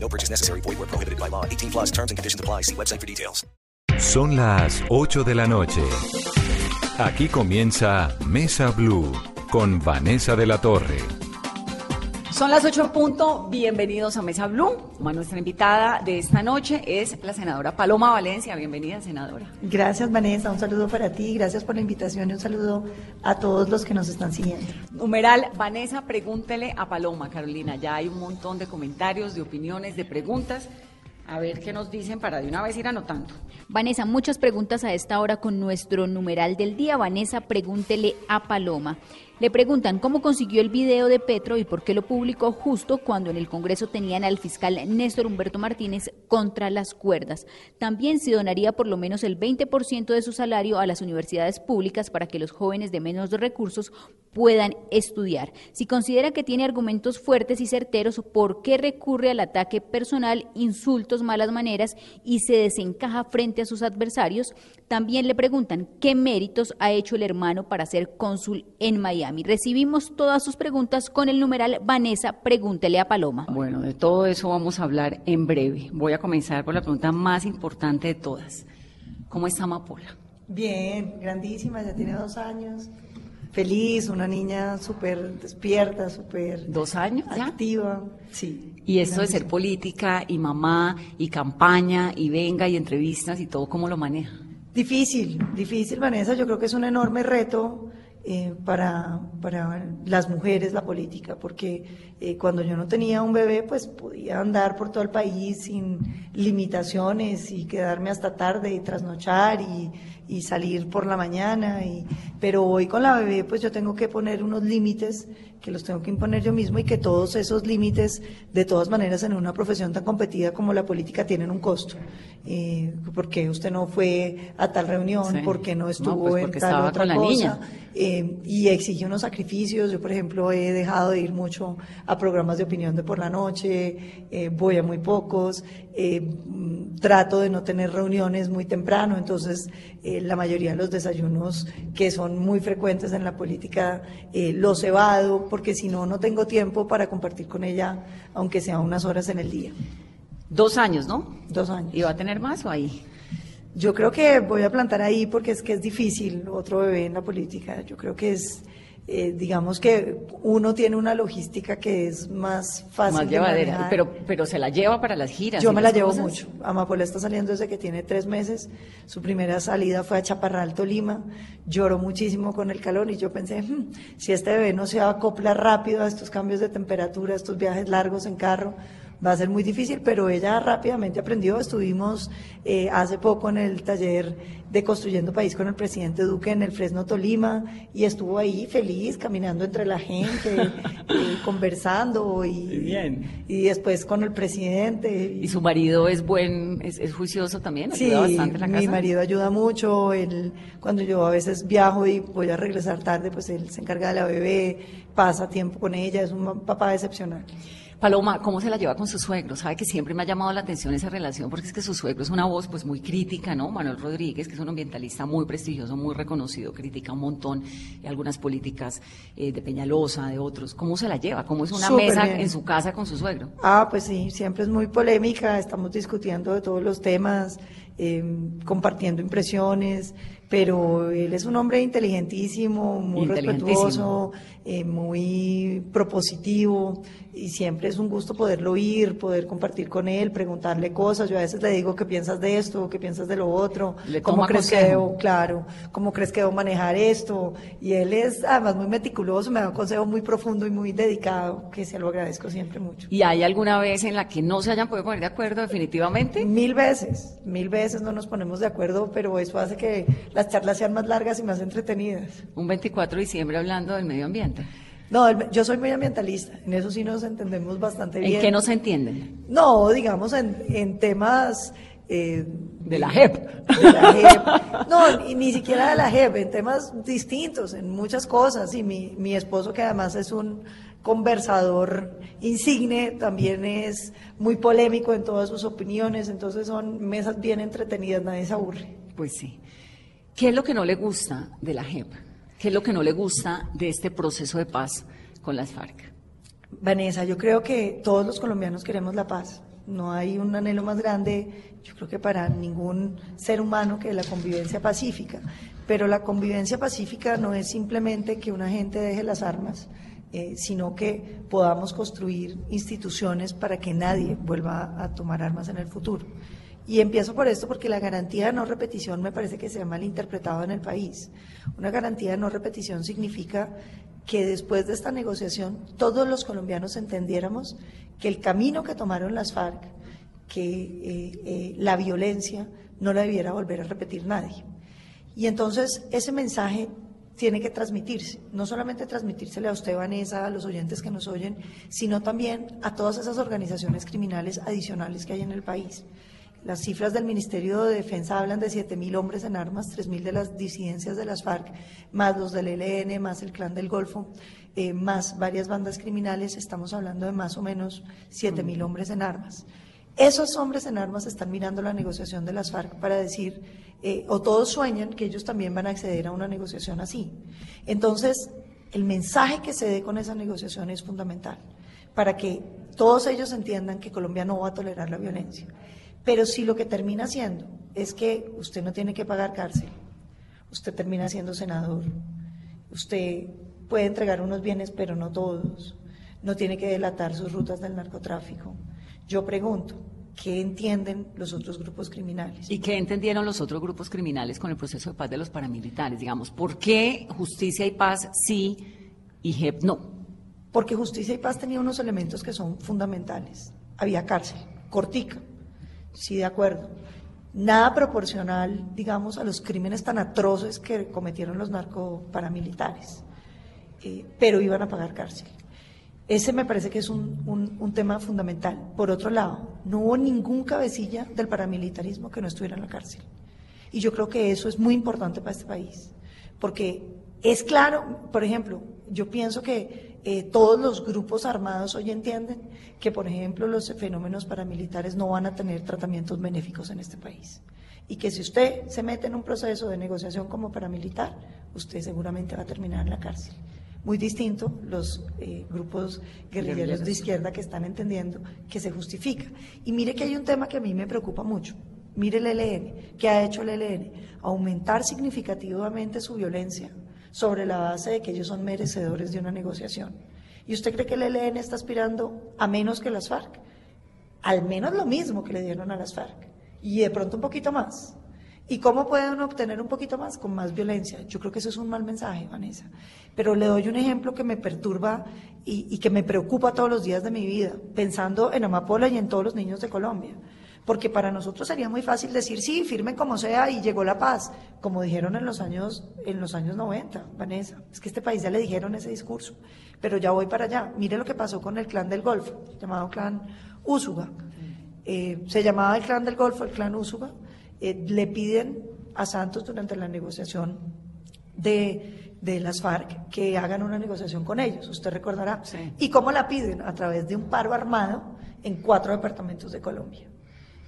No purchase necessary. Void where prohibited by law. 18 plus terms and conditions apply. See website for details. Son las 8 de la noche. Aquí comienza Mesa Blue con Vanessa de la Torre. Son las 8 en punto, bienvenidos a Mesa Blue. Nuestra invitada de esta noche es la senadora Paloma Valencia. Bienvenida, senadora. Gracias, Vanessa. Un saludo para ti. Gracias por la invitación y un saludo a todos los que nos están siguiendo. Numeral, Vanessa, pregúntele a Paloma, Carolina. Ya hay un montón de comentarios, de opiniones, de preguntas. A ver qué nos dicen para de una vez ir anotando. Vanessa, muchas preguntas a esta hora con nuestro numeral del día. Vanessa, pregúntele a Paloma. Le preguntan cómo consiguió el video de Petro y por qué lo publicó justo cuando en el Congreso tenían al fiscal Néstor Humberto Martínez contra las cuerdas. También si donaría por lo menos el 20% de su salario a las universidades públicas para que los jóvenes de menos recursos puedan estudiar. Si considera que tiene argumentos fuertes y certeros, ¿por qué recurre al ataque personal, insultos, malas maneras y se desencaja frente a sus adversarios? También le preguntan qué méritos ha hecho el hermano para ser cónsul en Miami. Recibimos todas sus preguntas con el numeral Vanessa, pregúntele a Paloma. Bueno, de todo eso vamos a hablar en breve. Voy a comenzar por la pregunta más importante de todas. ¿Cómo está Amapola? Bien, grandísima, ya tiene dos años. Feliz, una niña súper despierta, súper... ¿Dos años ya? Activa, sí. Y esto de ser política y mamá y campaña y venga y entrevistas y todo, ¿cómo lo maneja? Difícil, difícil, Vanessa. Yo creo que es un enorme reto eh, para, para las mujeres la política, porque eh, cuando yo no tenía un bebé, pues podía andar por todo el país sin limitaciones y quedarme hasta tarde y trasnochar y, y salir por la mañana. Y, pero hoy con la bebé, pues yo tengo que poner unos límites que los tengo que imponer yo mismo y que todos esos límites, de todas maneras, en una profesión tan competida como la política, tienen un costo. Eh, ¿Por qué usted no fue a tal reunión? Sí. ¿Por qué no estuvo No, pues en porque tal otra con la cosa? niña. Eh, y exige unos sacrificios. Yo, por ejemplo, he dejado de ir mucho a programas de opinión de por la noche, eh, voy a muy pocos, eh, mm, trato de no tener reuniones muy temprano, entonces la mayoría de los desayunos que son muy frecuentes en la política los evado, porque si no, no tengo tiempo para compartir con ella, aunque sea unas horas en el día. Dos años, ¿no? Dos años. ¿Y va a tener más o ahí? Yo creo que voy a plantar ahí porque es que es difícil otro bebé en la política. Yo creo que es, eh, digamos que uno tiene una logística que es más fácil. Más de llevadera. manejar. Pero, pero se la lleva para las giras. Yo me la llevo cosas. mucho. Amapola está saliendo desde que tiene tres meses. Su primera salida fue a Chaparral, Tolima. Lloró muchísimo con el calor y yo pensé, "Hmm, si este bebé no se acopla rápido a estos cambios de temperatura, a estos viajes largos en carro, va a ser muy difícil, pero ella rápidamente aprendió. Estuvimos eh, hace poco en el taller de Construyendo País con el presidente Duque en el Fresno Tolima y estuvo ahí feliz, caminando entre la gente, eh, conversando y, Bien. y después con el presidente. ¿Y su marido es buen, es, es juicioso también? Sí, ¿Ayuda bastante en la casa? mi marido ayuda mucho. Él, cuando yo a veces viajo y voy a regresar tarde, pues él se encarga de la bebé, pasa tiempo con ella, es un papá excepcional. Paloma, ¿cómo se la lleva con su suegro? Sabe que siempre me ha llamado la atención esa relación porque es que su suegro es una voz pues muy crítica, ¿no? Manuel Rodríguez, que es un ambientalista muy prestigioso, muy reconocido, critica un montón eh, algunas políticas eh, de Peñalosa, de otros. ¿Cómo se la lleva? ¿Cómo es una Súper mesa bien. en su casa con su suegro? Ah, pues sí, siempre es muy polémica, estamos discutiendo de todos los temas, eh, compartiendo impresiones, pero él es un hombre inteligentísimo, muy Inteligentísimo. respetuoso, eh, muy propositivo y siempre es un gusto poderlo oír, poder compartir con él, preguntarle cosas. Yo a veces le digo qué piensas de esto, qué piensas de lo otro, Le cómo crees que consejo. debo, claro, cómo crees que debo manejar esto. Y él es además muy meticuloso, me da un consejo muy profundo y muy dedicado, que se lo agradezco siempre mucho. ¿Y hay alguna vez en la que no se hayan podido poner de acuerdo definitivamente? Mil veces, mil veces no nos ponemos de acuerdo, pero eso hace que las charlas sean más largas y más entretenidas. Un 24 de diciembre hablando del medio ambiente. No, yo soy muy ambientalista, en eso sí nos entendemos bastante bien. ¿En qué no se entienden? No, digamos en, en temas eh, De la JEP. De la JEP. No, ni, ni siquiera de la JEP, en temas distintos, en muchas cosas. Y mi, mi esposo, que además es un conversador insigne, también es muy polémico en todas sus opiniones, entonces son mesas bien entretenidas, nadie se aburre. Pues sí. ¿Qué es lo que no le gusta de la JEP? ¿Qué es lo que no le gusta de este proceso de paz con las FARC? Vanessa, yo creo que todos los colombianos queremos la paz. No hay un anhelo más grande, yo creo que para ningún ser humano que la convivencia pacífica. Pero la convivencia pacífica no es simplemente que una gente deje las armas, eh, sino que podamos construir instituciones para que nadie vuelva a tomar armas en el futuro. Y empiezo por esto porque la garantía de no repetición me parece que se ha malinterpretado en el país. Una garantía de no repetición significa que después de esta negociación todos los colombianos entendiéramos que el camino que tomaron las FARC, que eh, eh, la violencia no la debiera volver a repetir nadie. Y entonces ese mensaje tiene que transmitirse, no solamente transmitírsele a usted, Vanessa, a los oyentes que nos oyen, sino también a todas esas organizaciones criminales adicionales que hay en el país. Las cifras del Ministerio de Defensa hablan de 7.000 hombres en armas, 3.000 de las disidencias de las FARC, más los del ELN, más el Clan del Golfo, eh, más varias bandas criminales, estamos hablando de más o menos 7.000 hombres en armas. Esos hombres en armas están mirando la negociación de las FARC para decir, eh, o todos sueñan que ellos también van a acceder a una negociación así. Entonces, el mensaje que se dé con esa negociación es fundamental para que todos ellos entiendan que Colombia no va a tolerar la violencia. Pero si lo que termina siendo es que usted no tiene que pagar cárcel, usted termina siendo senador, usted puede entregar unos bienes, pero no todos, no tiene que delatar sus rutas del narcotráfico. Yo pregunto, ¿qué entienden los otros grupos criminales? ¿Y qué entendieron los otros grupos criminales con el proceso de paz de los paramilitares? Digamos, ¿por qué justicia y paz sí y JEP no? Porque justicia y paz tenía unos elementos que son fundamentales. Había cárcel, cortica, sí, de acuerdo. Nada proporcional, digamos, a los crímenes tan atroces que cometieron los narcoparamilitares, eh, pero iban a pagar cárcel. Ese me parece que es un, un, tema fundamental. Por otro lado, no hubo ningún cabecilla del paramilitarismo que no estuviera en la cárcel. Y yo creo que eso es muy importante para este país, porque es claro, por ejemplo, yo pienso que eh, todos los grupos armados hoy entienden que, por ejemplo, los fenómenos paramilitares no van a tener tratamientos benéficos en este país. Y que si usted se mete en un proceso de negociación como paramilitar, usted seguramente va a terminar en la cárcel. Muy distinto los eh, grupos guerrilleros de izquierda que están entendiendo que se justifica. Y mire que hay un tema que a mí me preocupa mucho. Mire el ELN, ¿qué ha hecho el ELN? Aumentar significativamente su violencia, sobre la base de que ellos son merecedores de una negociación. ¿Y usted cree que el ELN está aspirando a menos que las FARC? Al menos lo mismo que le dieron a las FARC. Y de pronto un poquito más. ¿Y cómo pueden obtener un poquito más? Con más violencia. Yo creo que eso es un mal mensaje, Vanessa. Pero le doy un ejemplo que me perturba y, y que me preocupa todos los días de mi vida, pensando en Amapola y en todos los niños de Colombia porque para nosotros sería muy fácil decir, sí, firmen como sea y llegó la paz, como dijeron en los años, en los años 90, Vanessa. Es que este país ya le dijeron ese discurso, pero ya voy para allá. Mire lo que pasó con el clan del Golfo, llamado clan Úsuga. Eh, se llamaba el clan del Golfo, el clan Úsuga. Eh, le piden a Santos durante la negociación de, de, las FARC que hagan una negociación con ellos, usted recordará. ¿Y cómo la piden? A través de un paro armado en cuatro departamentos de Colombia.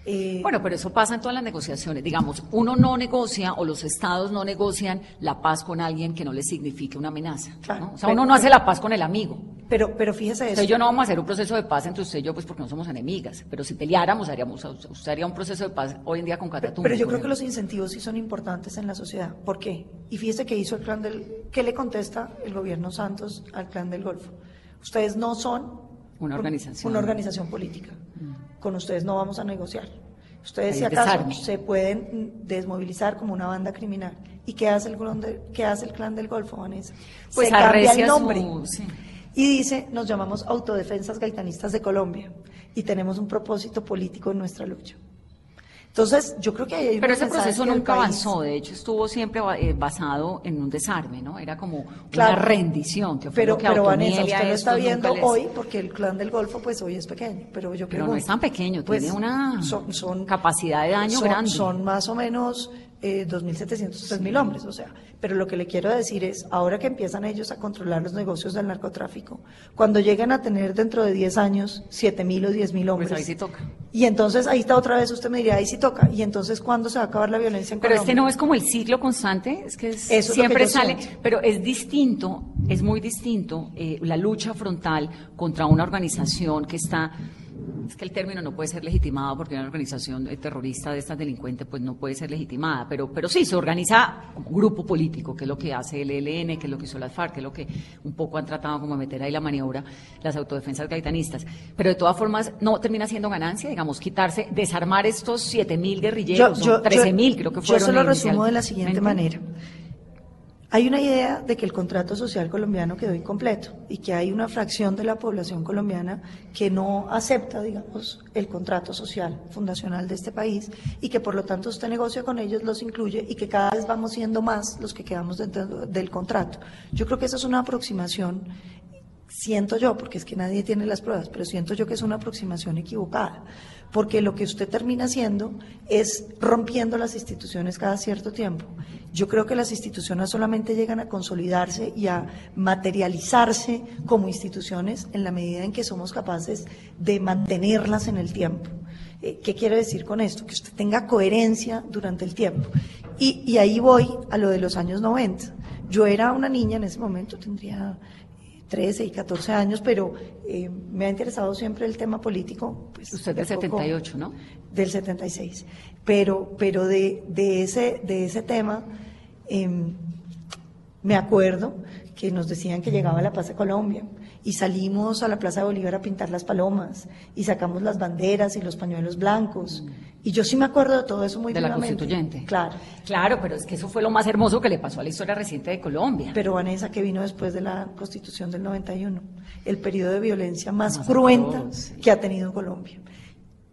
Eh, bueno, pero eso pasa en todas las negociaciones. Digamos, uno no negocia o los estados no negocian la paz con alguien que no le signifique una amenaza. O sea, uno no hace la paz con el amigo. Pero, pero fíjese eso. Usted yo no vamos a hacer un proceso de paz entre usted y yo, pues porque no somos enemigas. Pero si peleáramos, haríamos, usted haría un proceso de paz hoy en día con Catatumbo. Pero, yo creo que los incentivos sí son importantes en la sociedad. ¿Por qué? Y fíjese que hizo el clan del. ¿Qué le contesta el gobierno Santos al clan del Golfo? Ustedes no son. Una organización. Una organización política. Mm. Con ustedes no vamos a negociar Ustedes, si acaso, se pueden desmovilizar como una banda criminal. ¿Y qué hace el, clan, hace el clan del Golfo, Vanessa? Pues se cambia el nombre. Y dice, nos llamamos Autodefensas Gaitanistas de Colombia y tenemos un propósito político en nuestra lucha. Entonces, yo creo que ahí hay un Pero ese proceso nunca país. avanzó, de hecho estuvo siempre eh, basado en un desarme, ¿no? Era como Claro. una rendición, que fue Pero, lo que pero Vanessa, usted lo está viendo les- hoy porque el clan del Golfo, pues hoy es pequeño. Pero yo Pero no es tan pequeño, pues, tiene una son- son- capacidad de daño son, grande. Son más o menos eh, 2.700, 3.000 hombres, o sea. Pero lo que le quiero decir es, ahora que empiezan ellos a controlar los negocios del narcotráfico, cuando llegan a tener dentro de 10 años 7.000 o 10.000 hombres. Pues ahí sí toca. Y entonces ahí está otra vez, usted me diría, ahí sí toca. Y entonces, ¿cuándo se va a acabar la violencia en Pero Colombia? este no es como el ciclo constante, es que es- Eso es lo siempre que sale, siento. pero es distinto, es muy distinto eh, la lucha frontal contra una organización que está, es que el término no puede ser legitimado porque una organización terrorista de estas delincuentes pues no puede ser legitimada, pero, pero sí, se organiza como grupo político, que es lo que hace el ELN, que es lo que hizo las FARC, que es lo que un poco han tratado como de meter ahí la maniobra las autodefensas gaitanistas, pero de todas formas no termina siendo ganancia, digamos, quitarse, desarmar estos 7.000 guerrilleros, son 13.000 creo que fueron Yo se lo resumo de la siguiente manera. Hay una idea de que el contrato social colombiano quedó incompleto y que hay una fracción de la población colombiana que no acepta, digamos, el contrato social fundacional de este país y que por lo tanto usted negocia con ellos, los incluye y que cada vez vamos siendo más los que quedamos dentro del contrato. Yo creo que esa es una aproximación siento yo, porque es que nadie tiene las pruebas, pero siento yo que es una aproximación equivocada, porque lo que usted termina haciendo es rompiendo las instituciones cada cierto tiempo. Yo creo que las instituciones solamente llegan a consolidarse y a materializarse como instituciones en la medida en que somos capaces de mantenerlas en el tiempo. Eh, ¿Qué quiere decir con esto? Que usted tenga coherencia durante el tiempo. Y, y ahí voy a lo de los años 90. Yo era una niña en ese momento, tendría 13 y 14 años, pero eh, me ha interesado siempre el tema político. Pues, Usted del de poco- 78, ¿no? Del 76. Pero, pero de, de, ese, de ese tema, em, me acuerdo que nos decían que llegaba la paz de Colombia y salimos a la Plaza de Bolívar a pintar las palomas y sacamos las banderas y los pañuelos blancos. Y yo sí me acuerdo de todo eso muy Mm. de la constituyente. Claro. Claro, pero es que eso fue lo más hermoso que le pasó a la historia reciente de Colombia. Pero Vanessa, que vino después de la constitución del 91, el periodo de violencia más, Más cruenta sí. que ha tenido Colombia.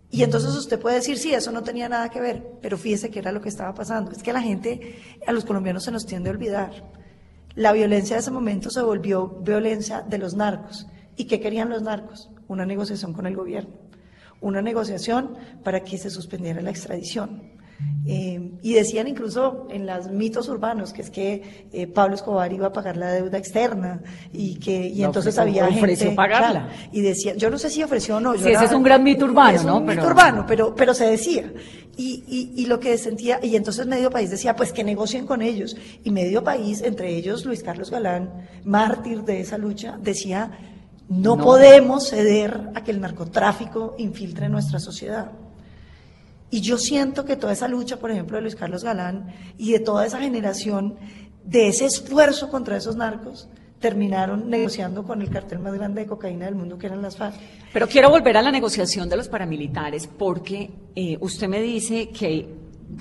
Y entonces usted puede decir, sí, eso no tenía nada que ver, pero fíjese que era lo que estaba pasando. Es que a la gente, a los colombianos se nos tiende a olvidar. La violencia de ese momento se volvió violencia de los narcos. ¿Y qué querían los narcos? Una negociación con el gobierno. Una negociación para que se suspendiera la extradición. Eh, y decían incluso en los mitos urbanos que es que eh, Pablo Escobar iba a pagar la deuda externa y que y entonces ofreció- había ofreció gente pagarla. claro, y decía yo no sé si ofreció o no yo Sí, ese es un gran mito urbano, es ¿no? un mito Pero- urbano pero pero se decía y, y, y lo que sentía y entonces medio país decía pues que negocien con ellos y medio país entre ellos Luis Carlos Galán mártir de esa lucha decía no, No. podemos ceder a que el narcotráfico infiltre nuestra sociedad y yo siento que toda esa lucha, por ejemplo, de Luis Carlos Galán y de toda esa generación, de ese esfuerzo contra esos narcos, terminaron negociando con el cartel más grande de cocaína del mundo, que eran las FARC. Pero quiero volver a la negociación de los paramilitares porque eh, usted me dice que,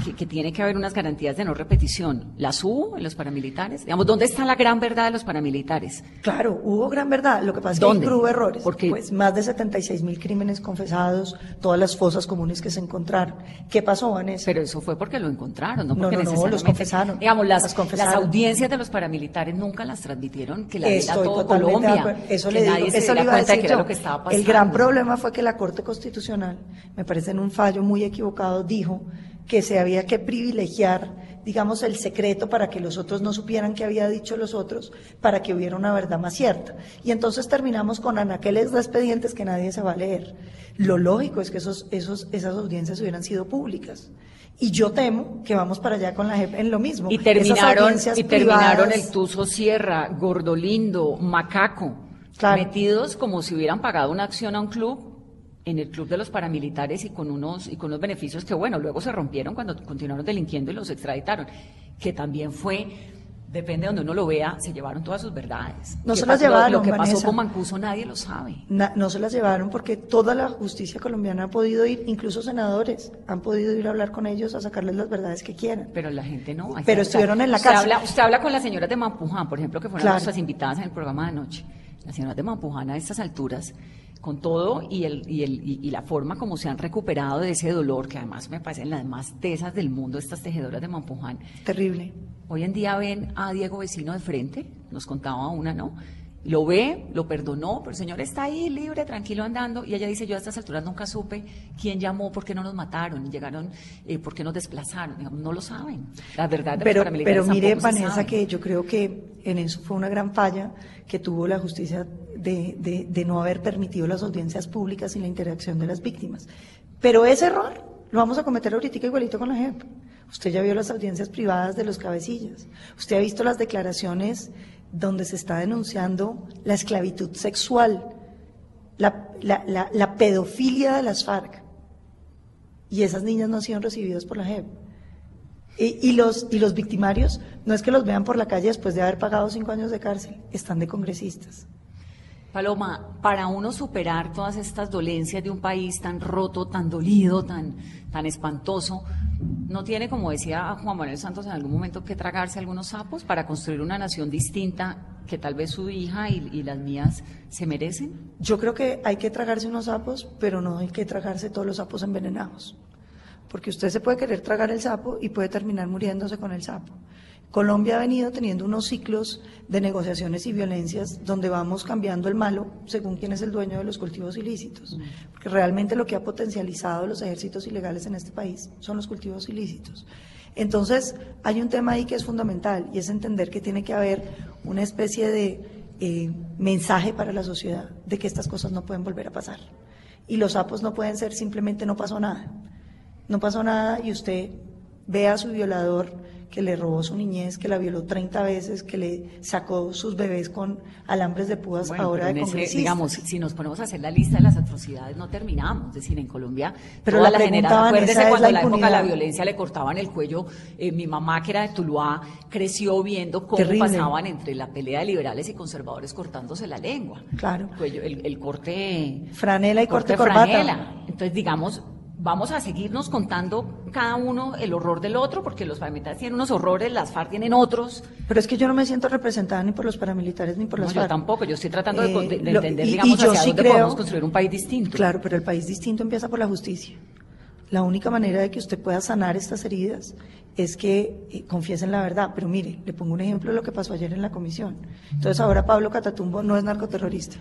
que, que tiene que haber unas garantías de no repetición. ¿Las hubo en los paramilitares? Digamos, ¿dónde está la gran verdad de los paramilitares? Claro, hubo gran verdad. Lo que pasa es que hubo errores. Porque- Pues más de 76 mil crímenes confesados, todas las fosas comunes que se encontraron. ¿Qué pasó, Vanessa? Pero eso fue porque lo encontraron, no No, porque no, no, los necesariamente... confesaron. Digamos, las, Las confesaron. las audiencias de los paramilitares nunca las transmitieron, que la Estoy todo Colombia. Eso le digo, nadie se eso le diera iba a decir que era lo que estaba pasando. El gran problema fue que la Corte Constitucional, me parece en un fallo muy equivocado, dijo que se había que privilegiar, digamos, el secreto para que los otros no supieran qué había dicho los otros, para que hubiera una verdad más cierta. Y entonces terminamos con anaqueles de expedientes que nadie se va a leer. Lo lógico es que esos, esos, esas audiencias hubieran sido públicas. Y yo temo que vamos para allá con la JEP en lo mismo. Y terminaron, y terminaron privadas- el Tuzo Sierra, Gordolindo, Macaco, Claro. metidos como si hubieran pagado una acción a un club en el club de los paramilitares y con unos y con unos beneficios que bueno luego se rompieron cuando continuaron delinquiendo y los extraditaron que también fue depende de donde uno lo vea se llevaron todas sus verdades No ¿Qué se las pasó? Lo- llevaron, lo que pasó con Mancuso nadie lo sabe Na- no se las llevaron porque toda la justicia colombiana ha podido ir, incluso senadores, han podido ir a hablar con ellos a sacarles las verdades que quieran. pero la gente no. Pero está. estuvieron en la usted cárcel. Habla, usted habla con las señoras de Mampuján, por ejemplo, que fueron Claro. nuestras invitadas en el programa de anoche. Las señoras de Mampuján a estas alturas con todo y, el, y, el, y, la forma como se han recuperado de ese dolor, que además me parecen las más tesas del mundo, estas tejedoras de Mampuján. Terrible. Hoy en día ven a Diego Vecino de frente, nos contaba una, ¿no? Lo ve, lo perdonó, pero el señor está ahí libre, tranquilo andando, y ella dice, yo a estas alturas nunca supe quién llamó, por qué no nos mataron, llegaron, eh, por qué nos desplazaron, no lo saben. La verdad de pero, pero mire, Vanessa, que yo creo que en eso fue una gran falla que tuvo la justicia de, de, de no haber permitido las audiencias públicas y la interacción de las víctimas. Pero ese error lo vamos a cometer ahorita igualito con la JEP. Usted ya vio las audiencias privadas de los cabecillas. Usted ha visto las declaraciones donde se está denunciando la esclavitud sexual, la, pedofilia de las FARC. Y esas niñas no han sido recibidas por la JEP. Y, los, y los victimarios no es que los vean por la calle después de haber pagado cinco años de cárcel, están de congresistas. Paloma, para uno superar todas estas dolencias de un país tan roto, tan dolido, tan, tan espantoso, ¿no tiene, como decía Juan Manuel Santos en algún momento, que tragarse algunos sapos para construir una nación distinta que tal vez su hija y, y las mías se merecen? Yo creo que hay que tragarse unos sapos, pero no hay que tragarse todos los sapos envenenados. Porque usted se puede querer tragar el sapo y puede terminar muriéndose con el sapo. Colombia ha venido teniendo unos ciclos de negociaciones y violencias donde vamos cambiando el malo según quién es el dueño de los cultivos ilícitos. Porque realmente lo que ha potencializado los ejércitos ilegales en este país son los cultivos ilícitos. Entonces, hay un tema ahí que es fundamental y es entender que tiene que haber una especie de eh, mensaje para la sociedad de que estas cosas no pueden volver a pasar. Y los sapos no pueden ser simplemente no pasó nada. No pasó nada y usted ve a su violador que le robó su niñez, que la violó 30 veces, que le sacó sus bebés con alambres de púas ahora de congresistas. digamos, si nos ponemos a hacer la lista de las atrocidades, no terminamos. Es decir, en Colombia, pero la, generación, acuérdese cuando en la, época de la violencia le cortaban el cuello. Eh, mi mamá, que era de Tuluá, creció viendo cómo pasaban entre la pelea de liberales y conservadores cortándose la lengua. Claro. El, cuello, el, corte... Franela y corte, corte corbata. Entonces, digamos, vamos a seguirnos contando cada uno el horror del otro, porque los paramilitares tienen unos horrores, las FARC tienen otros. Pero es que yo no me siento representada ni por los paramilitares ni por las no, FARC. Yo tampoco, yo estoy tratando de, eh, entender, digamos, hacia dónde podemos construir un país distinto. Claro, pero el país distinto empieza por la justicia. La única manera de que usted pueda sanar estas heridas es que eh, confiesen la verdad. Pero mire, le pongo un ejemplo de lo que pasó ayer en la comisión. Entonces ahora Pablo Catatumbo no es narcoterrorista.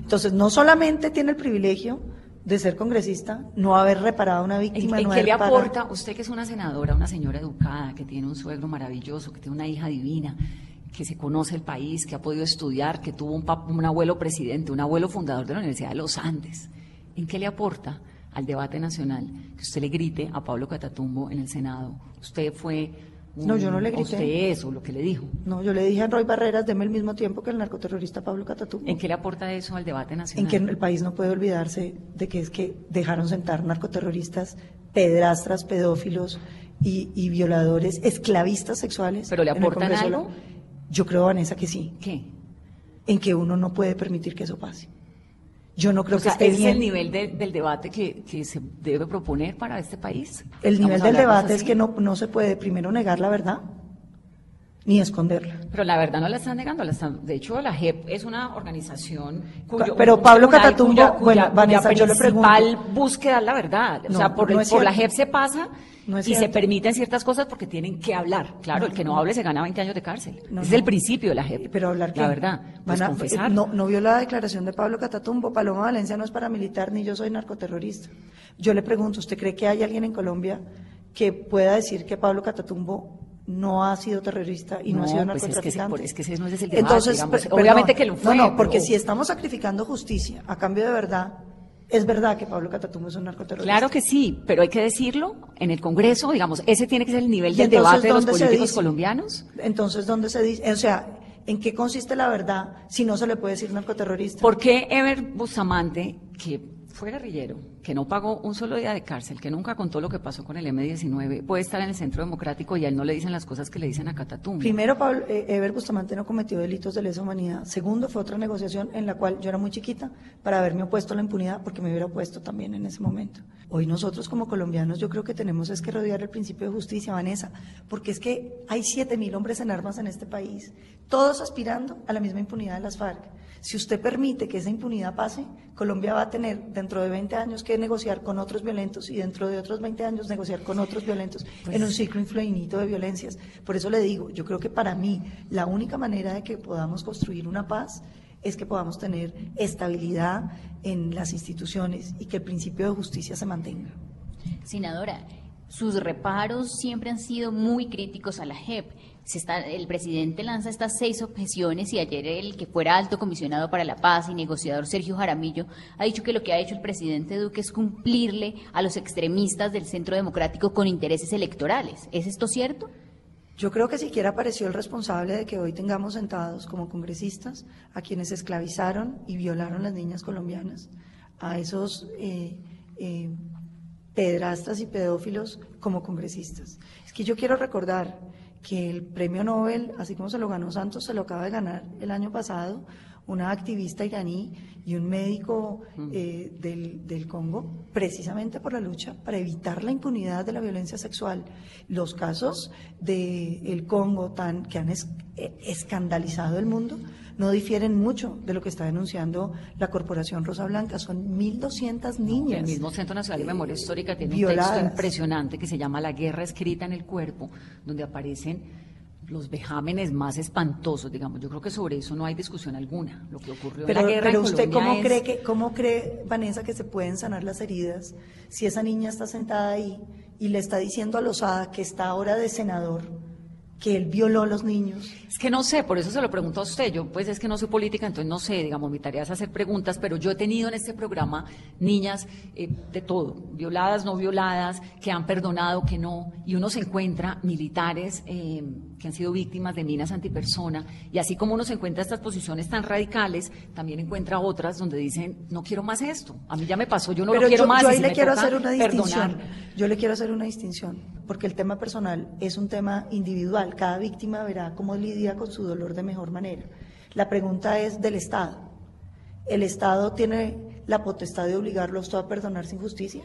Entonces no solamente tiene el privilegio de ser congresista, no haber reparado a una víctima. ¿En, qué le aporta, usted que es una senadora, una señora educada, que tiene un suegro maravilloso, que tiene una hija divina, que se conoce el país, que ha podido estudiar, que tuvo un, un abuelo presidente, un abuelo fundador de la Universidad de los Andes? ¿En qué le aporta al debate nacional que usted le grite a Pablo Catatumbo en el Senado? Usted fue no, yo no le grité. ¿Usted eso, lo que le dijo? No, yo le dije a Roy Barreras, deme el mismo tiempo que el narcoterrorista Pablo Catatumbo. ¿En qué le aporta eso al debate nacional? En que el país no puede olvidarse de que es que dejaron sentar narcoterroristas, pedrastras, pedófilos y, violadores, esclavistas sexuales. ¿Pero le aportan algo? Yo creo, Vanessa, que sí. ¿Qué? En que uno no puede permitir que eso pase. Yo no creo que esté ¿es el nivel del debate que, se debe proponer para este país? El nivel del debate es que no, no se puede primero negar la verdad ni esconderla. Pero la verdad no la están negando, la están, de hecho la JEP es una organización cuyo Pero Pablo Catatumbo, bueno, Vanessa, yo le pregunto, principal búsqueda es la verdad, o sea, por, por la JEP se pasa y se permiten ciertas cosas porque tienen que hablar. Claro, el que no hable se gana 20 años de cárcel. es el principio de la JEP. Pero hablar La verdad, pues confesar. No, no vio la declaración de Pablo Catatumbo, Paloma Valencia no es paramilitar ni yo soy narcoterrorista. Yo le pregunto, ¿usted cree que hay alguien en Colombia que pueda decir que Pablo Catatumbo no ha sido terrorista y no, ha sido narcotraficante. Pues es que, ese, no es el debate, Entonces, obviamente que lo fue. No, no, porque si estamos sacrificando justicia a cambio de verdad, es verdad que Pablo Catatumbo es un narcoterrorista. Claro que sí, pero hay que decirlo en el Congreso, digamos, ese tiene que ser el nivel del debate de los políticos colombianos. Entonces, ¿dónde se dice? O sea, ¿en qué consiste la verdad si no se le puede decir narcoterrorista? ¿Por qué Ever Bustamante, que fue guerrillero, que no pagó un solo día de cárcel, que nunca contó lo que pasó con el M-19, puede estar en el Centro Democrático y a él no le dicen las cosas que le dicen a Catatumbo. Primero, Pablo, eh, Ever Bustamante no cometió delitos de lesa humanidad. Segundo, fue otra negociación en la cual yo era muy chiquita para haberme opuesto a la impunidad porque me hubiera opuesto también en ese momento. Hoy nosotros como colombianos yo creo que tenemos es que rodear el principio de justicia, Vanessa, porque es que hay siete mil hombres en armas en este país, todos aspirando a la misma impunidad de las FARC. Si usted permite que esa impunidad pase, Colombia va a tener dentro de 20 años que negociar con otros violentos y dentro de otros 20 años negociar con otros violentos Pues en un ciclo infinito de violencias. Por eso le digo, yo creo que para mí la única manera de que podamos construir una paz es que podamos tener estabilidad en las instituciones y que el principio de justicia se mantenga. Senadora, sus reparos siempre han sido muy críticos a la JEP. Se está, el presidente lanza estas seis objeciones y ayer el que fuera alto comisionado para la paz y negociador Sergio Jaramillo ha dicho que lo que ha hecho el presidente Duque es cumplirle a los extremistas del Centro Democrático con intereses electorales. ¿Es esto cierto? Yo creo que siquiera apareció el responsable de que hoy tengamos sentados como congresistas a quienes esclavizaron y violaron las niñas colombianas, a esos eh, eh, pedrastas y pedófilos como congresistas. Es que yo quiero recordar que el premio Nobel, así como se lo ganó Santos, se lo acaba de ganar el año pasado una activista iraní y un médico eh, del, del, Congo, precisamente por la lucha para evitar la impunidad de la violencia sexual. Los casos del el Congo tan, que han es, eh, escandalizado el mundo no difieren mucho de lo que está denunciando la Corporación Rosa Blanca. Son 1.200 niñas. El mismo Centro Nacional de Memoria Histórica tiene violadas. un texto impresionante que se llama La guerra escrita en el cuerpo, donde aparecen los vejámenes más espantosos, digamos. Yo creo que sobre eso no hay discusión alguna. Lo que ocurrió pero, en la guerra Pero en usted Colombia cómo es... cree que cómo cree Vanessa que se pueden sanar las heridas si esa niña está sentada ahí y le está diciendo a Lozada que está ahora de senador que él violó a los niños. Es que no sé, por eso se lo pregunto a usted. Yo, pues es que no soy política, entonces no sé, digamos, mi tarea es hacer preguntas, pero yo he tenido en este programa niñas eh, de todo, violadas, no violadas, que han perdonado, que no, y uno se encuentra militares eh, que han sido víctimas de minas antipersona, y así como uno se encuentra estas posiciones tan radicales, también encuentra otras donde dicen, no quiero más esto, a mí ya me pasó, yo no pero lo quiero yo, más. Yo ahí si le quiero hacer una distinción. perdonar. Yo le quiero hacer una distinción, porque el tema personal es un tema individual. Cada víctima verá cómo lidia con su dolor de mejor manera. La pregunta es del Estado. ¿El Estado tiene la potestad de obligarlo a usted a perdonar sin justicia?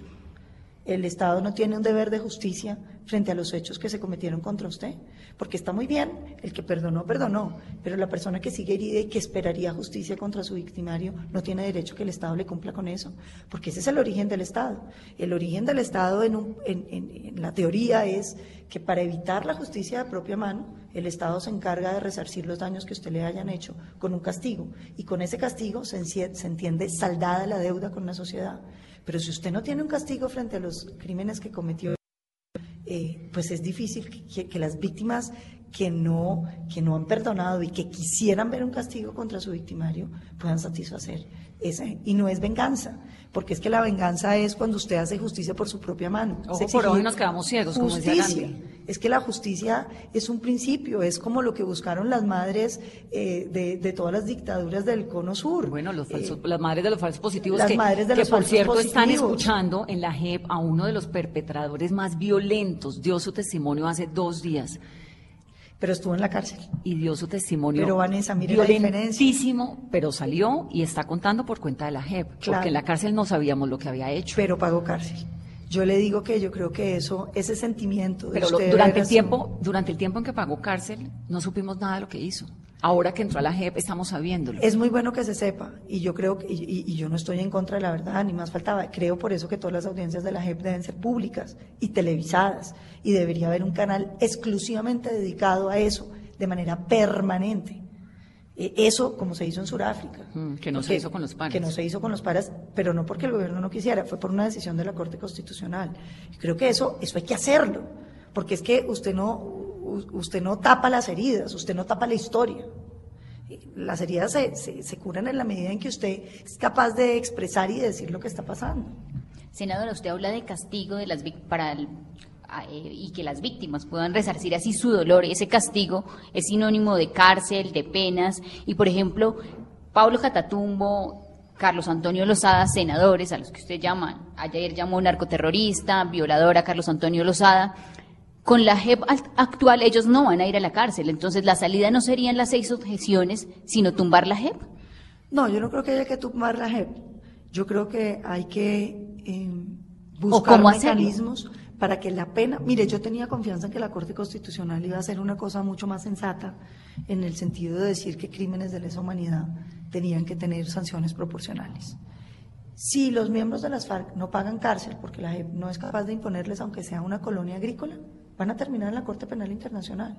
¿El Estado no tiene un deber de justicia frente a los hechos que se cometieron contra usted? Porque está muy bien, el que perdonó, perdonó, pero la persona que sigue herida y que esperaría justicia contra su victimario no tiene derecho que el Estado le cumpla con eso, porque ese es el origen del Estado. El origen del Estado en, un, en, la teoría es que para evitar la justicia de propia mano, el Estado se encarga de resarcir los daños que usted le hayan hecho con un castigo, y con ese castigo se, se entiende saldada la deuda con la sociedad. Pero si usted no tiene un castigo frente a los crímenes que cometió, eh, pues es difícil que, las víctimas que no, que no han perdonado y que quisieran ver un castigo contra su victimario puedan satisfacer ese. Y no es venganza, porque es que la venganza es cuando usted hace justicia por su propia mano. Ojo por hoy nos quedamos ciegos, como decía Gandhi. Es que la justicia es un principio, es como lo que buscaron las madres eh, de, de, todas las dictaduras del cono sur. Bueno, los falsos, eh, las madres de los falsos positivos las que, madres de que los por falsos cierto positivos. están escuchando en la JEP a uno de los perpetradores más violentos. Dio su testimonio hace dos días. Pero estuvo en la cárcel. Y dio su testimonio pero Vanessa, mire la violentísimo, pero salió y está contando por cuenta de la JEP. Claro. Porque en la cárcel no sabíamos lo que había hecho. Pero pagó cárcel. Yo le digo que yo creo que eso, ese sentimiento de Pero usted lo, durante el tiempo, durante el tiempo en que pagó cárcel, no supimos nada de lo que hizo. Ahora que entró a la JEP estamos sabiéndolo. Es muy bueno que se sepa, y yo creo que, y, y, yo no estoy en contra de la verdad, ni más faltaba. Creo por eso que todas las audiencias de la JEP deben ser públicas y televisadas, y debería haber un canal exclusivamente dedicado a eso, de manera permanente. Eso, como se hizo en Sudáfrica. Mm, que no porque, se hizo con los pares. Que no se hizo con los pares, pero no porque el gobierno no quisiera, fue por una decisión de la Corte Constitucional. Y creo que eso, eso hay que hacerlo, porque es que usted no, usted no tapa las heridas, usted no tapa la historia. Las heridas se, se, se curan en la medida en que usted es capaz de expresar y de decir lo que está pasando. Senadora, usted habla de castigo de las para el, y que las víctimas puedan resarcir así su dolor. Ese castigo es sinónimo de cárcel, de penas. Y, por ejemplo, Pablo Catatumbo, Carlos Antonio Lozada, senadores a los que usted llama, ayer llamó narcoterrorista, violador a Carlos Antonio Lozada. Con la JEP actual ellos no van a ir a la cárcel. Entonces, la salida no serían las seis objeciones, sino tumbar la JEP. No, yo no creo que haya que tumbar la JEP. Yo creo que hay que eh, buscar mecanismos hacerlo? Para que la pena, mire, yo tenía confianza en que la Corte Constitucional iba a hacer una cosa mucho más sensata en el sentido de decir que crímenes de lesa humanidad tenían que tener sanciones proporcionales. Si los miembros de las FARC no pagan cárcel porque la JEP no es capaz de imponerles, aunque sea una colonia agrícola, van a terminar en la Corte Penal Internacional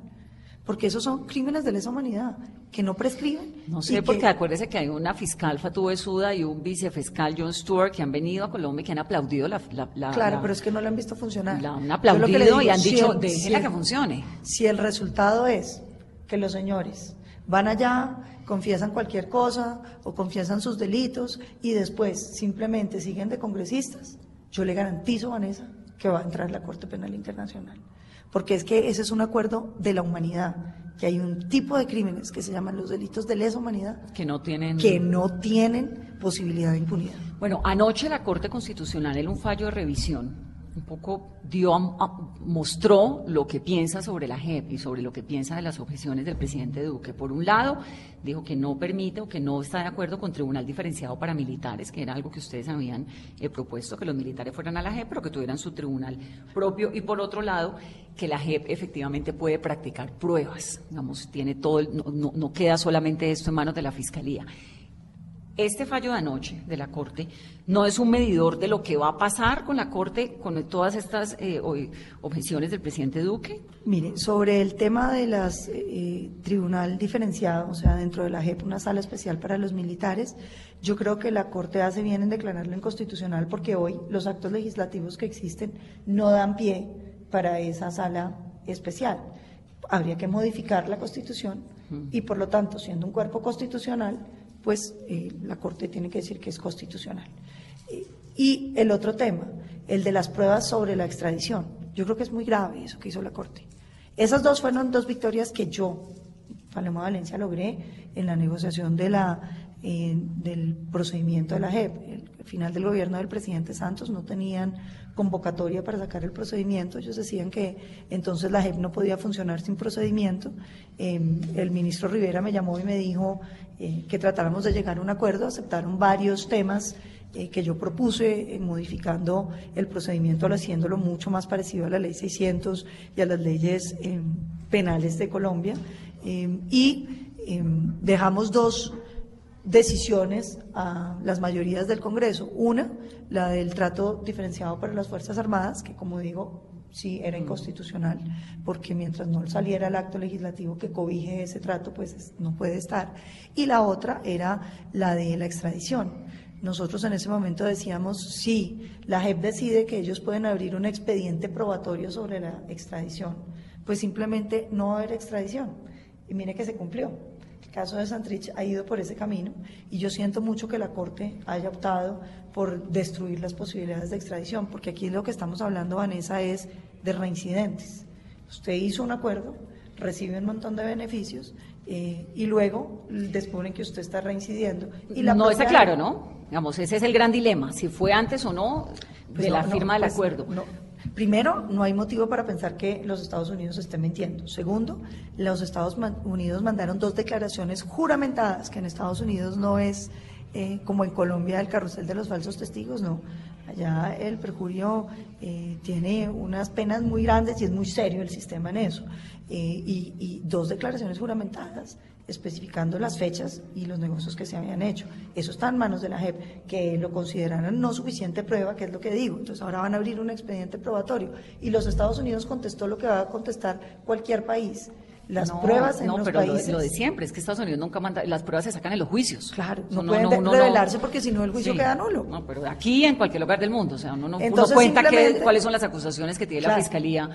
porque esos son crímenes de lesa humanidad que no prescriben. No sé, porque acuérdese que hay una fiscal Fatou Suda y un vicefiscal John Stewart que han venido a Colombia y que han aplaudido la... claro, pero es que no lo han visto funcionar. La han aplaudido y han dicho, déjela que funcione. Si el resultado es que los señores van allá, confiesan cualquier cosa o confiesan sus delitos y después simplemente siguen de congresistas, yo le garantizo, Vanessa, que va a entrar la Corte Penal Internacional porque es que ese es un acuerdo de la humanidad, que hay un tipo de crímenes que se llaman los delitos de lesa humanidad que no tienen que no tienen posibilidad de impunidad. Bueno, anoche la Corte Constitucional en un fallo de revisión un poco dio, mostró lo que piensa sobre la JEP y sobre lo que piensa de las objeciones del presidente Duque. Por un lado, dijo que no permite o que no está de acuerdo con tribunal diferenciado para militares, que era algo que ustedes habían eh, propuesto, que los militares fueran a la JEP, pero que tuvieran su tribunal propio. Y por otro lado, que la JEP efectivamente puede practicar pruebas. Digamos, tiene todo, no, no queda solamente esto en manos de la Fiscalía. Este fallo de anoche de la Corte no es un medidor de lo que va a pasar con la Corte, con todas estas eh, objeciones del presidente Duque. Mire, sobre el tema de las eh, tribunal diferenciado, o sea, dentro de la JEP, una sala especial para los militares, yo creo que la Corte hace bien en declararlo inconstitucional porque hoy los actos legislativos que existen no dan pie para esa sala especial. Habría que modificar la Constitución y, por lo tanto, siendo un cuerpo constitucional, pues eh, la Corte tiene que decir que es constitucional. Eh, y el otro tema, el de las pruebas sobre la extradición. Yo creo que es muy grave eso que hizo la Corte. Esas dos fueron dos victorias que yo, Paloma Valencia, logré en la negociación de la, eh, del procedimiento de la JEP. El final del gobierno del presidente Santos no tenían convocatoria para sacar el procedimiento. Ellos decían que entonces la JEP no podía funcionar sin procedimiento. Em, el ministro Rivera me llamó y me dijo eh, que tratáramos de llegar a un acuerdo. Aceptaron varios temas eh, que yo propuse, eh, modificando el procedimiento, haciéndolo mucho más parecido a la ley 600 y a las leyes em, penales de Colombia. Em, y dejamos dos decisiones a las mayorías del Congreso. Una, la del trato diferenciado para las Fuerzas Armadas, que como digo, sí era inconstitucional, porque mientras no saliera el acto legislativo que cobije ese trato, pues no puede estar. Y la otra era la de la extradición. Nosotros en ese momento decíamos, sí, la JEP decide que ellos pueden abrir un expediente probatorio sobre la extradición, pues simplemente no va a haber extradición. Y mire que se cumplió caso de Santrich ha ido por ese camino y yo siento mucho que la Corte haya optado por destruir las posibilidades de extradición, porque aquí lo que estamos hablando, Vanessa, es de reincidentes. Usted hizo un acuerdo, recibe un montón de beneficios eh, y luego descubren que usted está reincidiendo. Y la no está claro, ¿no? Digamos, ese es el gran dilema, si fue antes o no de pues la firma del pues acuerdo. Primero, no hay motivo para pensar que los Estados Unidos estén mintiendo. Segundo, los Estados Unidos mandaron dos declaraciones juramentadas, que en Estados Unidos no es eh, como en Colombia el carrusel de los falsos testigos, no. Allá el perjurio eh, tiene unas penas muy grandes y es muy serio el sistema en eso. Eh, y, y dos declaraciones juramentadas especificando las fechas y los negocios que se habían hecho. Eso está en manos de la JEP, que lo consideraron no suficiente prueba, que es lo que digo. Entonces ahora van a abrir un expediente probatorio. Y los Estados Unidos contestó lo que va a contestar cualquier país. Las pruebas en no, los pero países. Lo, de siempre es que Estados Unidos nunca manda, las pruebas se sacan en los juicios. Claro, no, pueden revelarse porque si no el juicio queda nulo. No, pero aquí en cualquier lugar del mundo, o sea, uno no cuenta cuáles son las acusaciones que tiene la fiscalía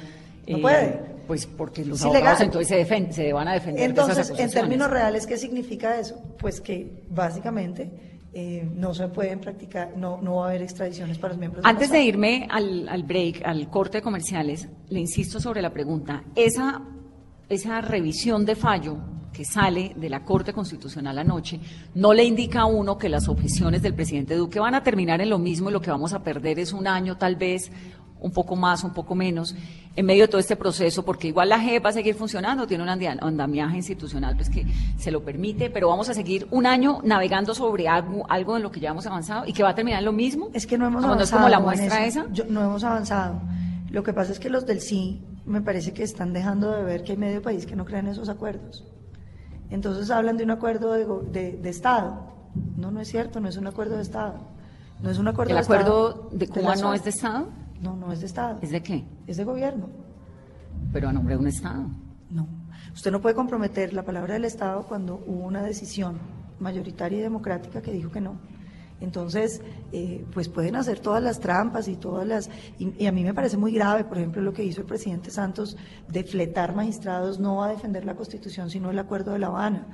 no puede. Pues porque los abogados entonces se, se van a defender. Entonces, en términos reales, ¿qué significa eso? Pues que básicamente eh, no se pueden practicar, no, no va a haber extradiciones para los miembros. Antes de, irme al, al, break, al corte de comerciales, le insisto sobre la pregunta. Esa, esa revisión de fallo que sale de la Corte Constitucional anoche no le indica a uno que las objeciones del presidente Duque van a terminar en lo mismo y lo que vamos a perder es un año tal vez un poco más, un poco menos, en medio de todo este proceso, porque igual la JEP va a seguir funcionando, tiene un andamiaje institucional pues, que se lo permite, pero vamos a seguir un año navegando sobre algo, algo en lo que ya hemos avanzado y que va a terminar lo mismo. Es que no hemos avanzado. ¿No es como la muestra esa? no hemos avanzado. Lo que pasa es que los del sí me parece que están dejando de ver que hay medio país que no crean esos acuerdos. Entonces hablan de un acuerdo de, de- de Estado. No, no es cierto, no es un acuerdo de Estado. No es un acuerdo ¿El de acuerdo Estado de Cuba no es de Estado? No, no es de Estado. ¿Es de qué? Es de gobierno. Pero a nombre de un Estado. No. Usted no puede comprometer la palabra del Estado cuando hubo una decisión mayoritaria y democrática que dijo que no. Entonces, eh, pues pueden hacer todas las trampas y todas las... Y, y a mí me parece muy grave, por ejemplo, lo que hizo el presidente Santos de fletar magistrados no a defender la Constitución, sino el Acuerdo de La Habana.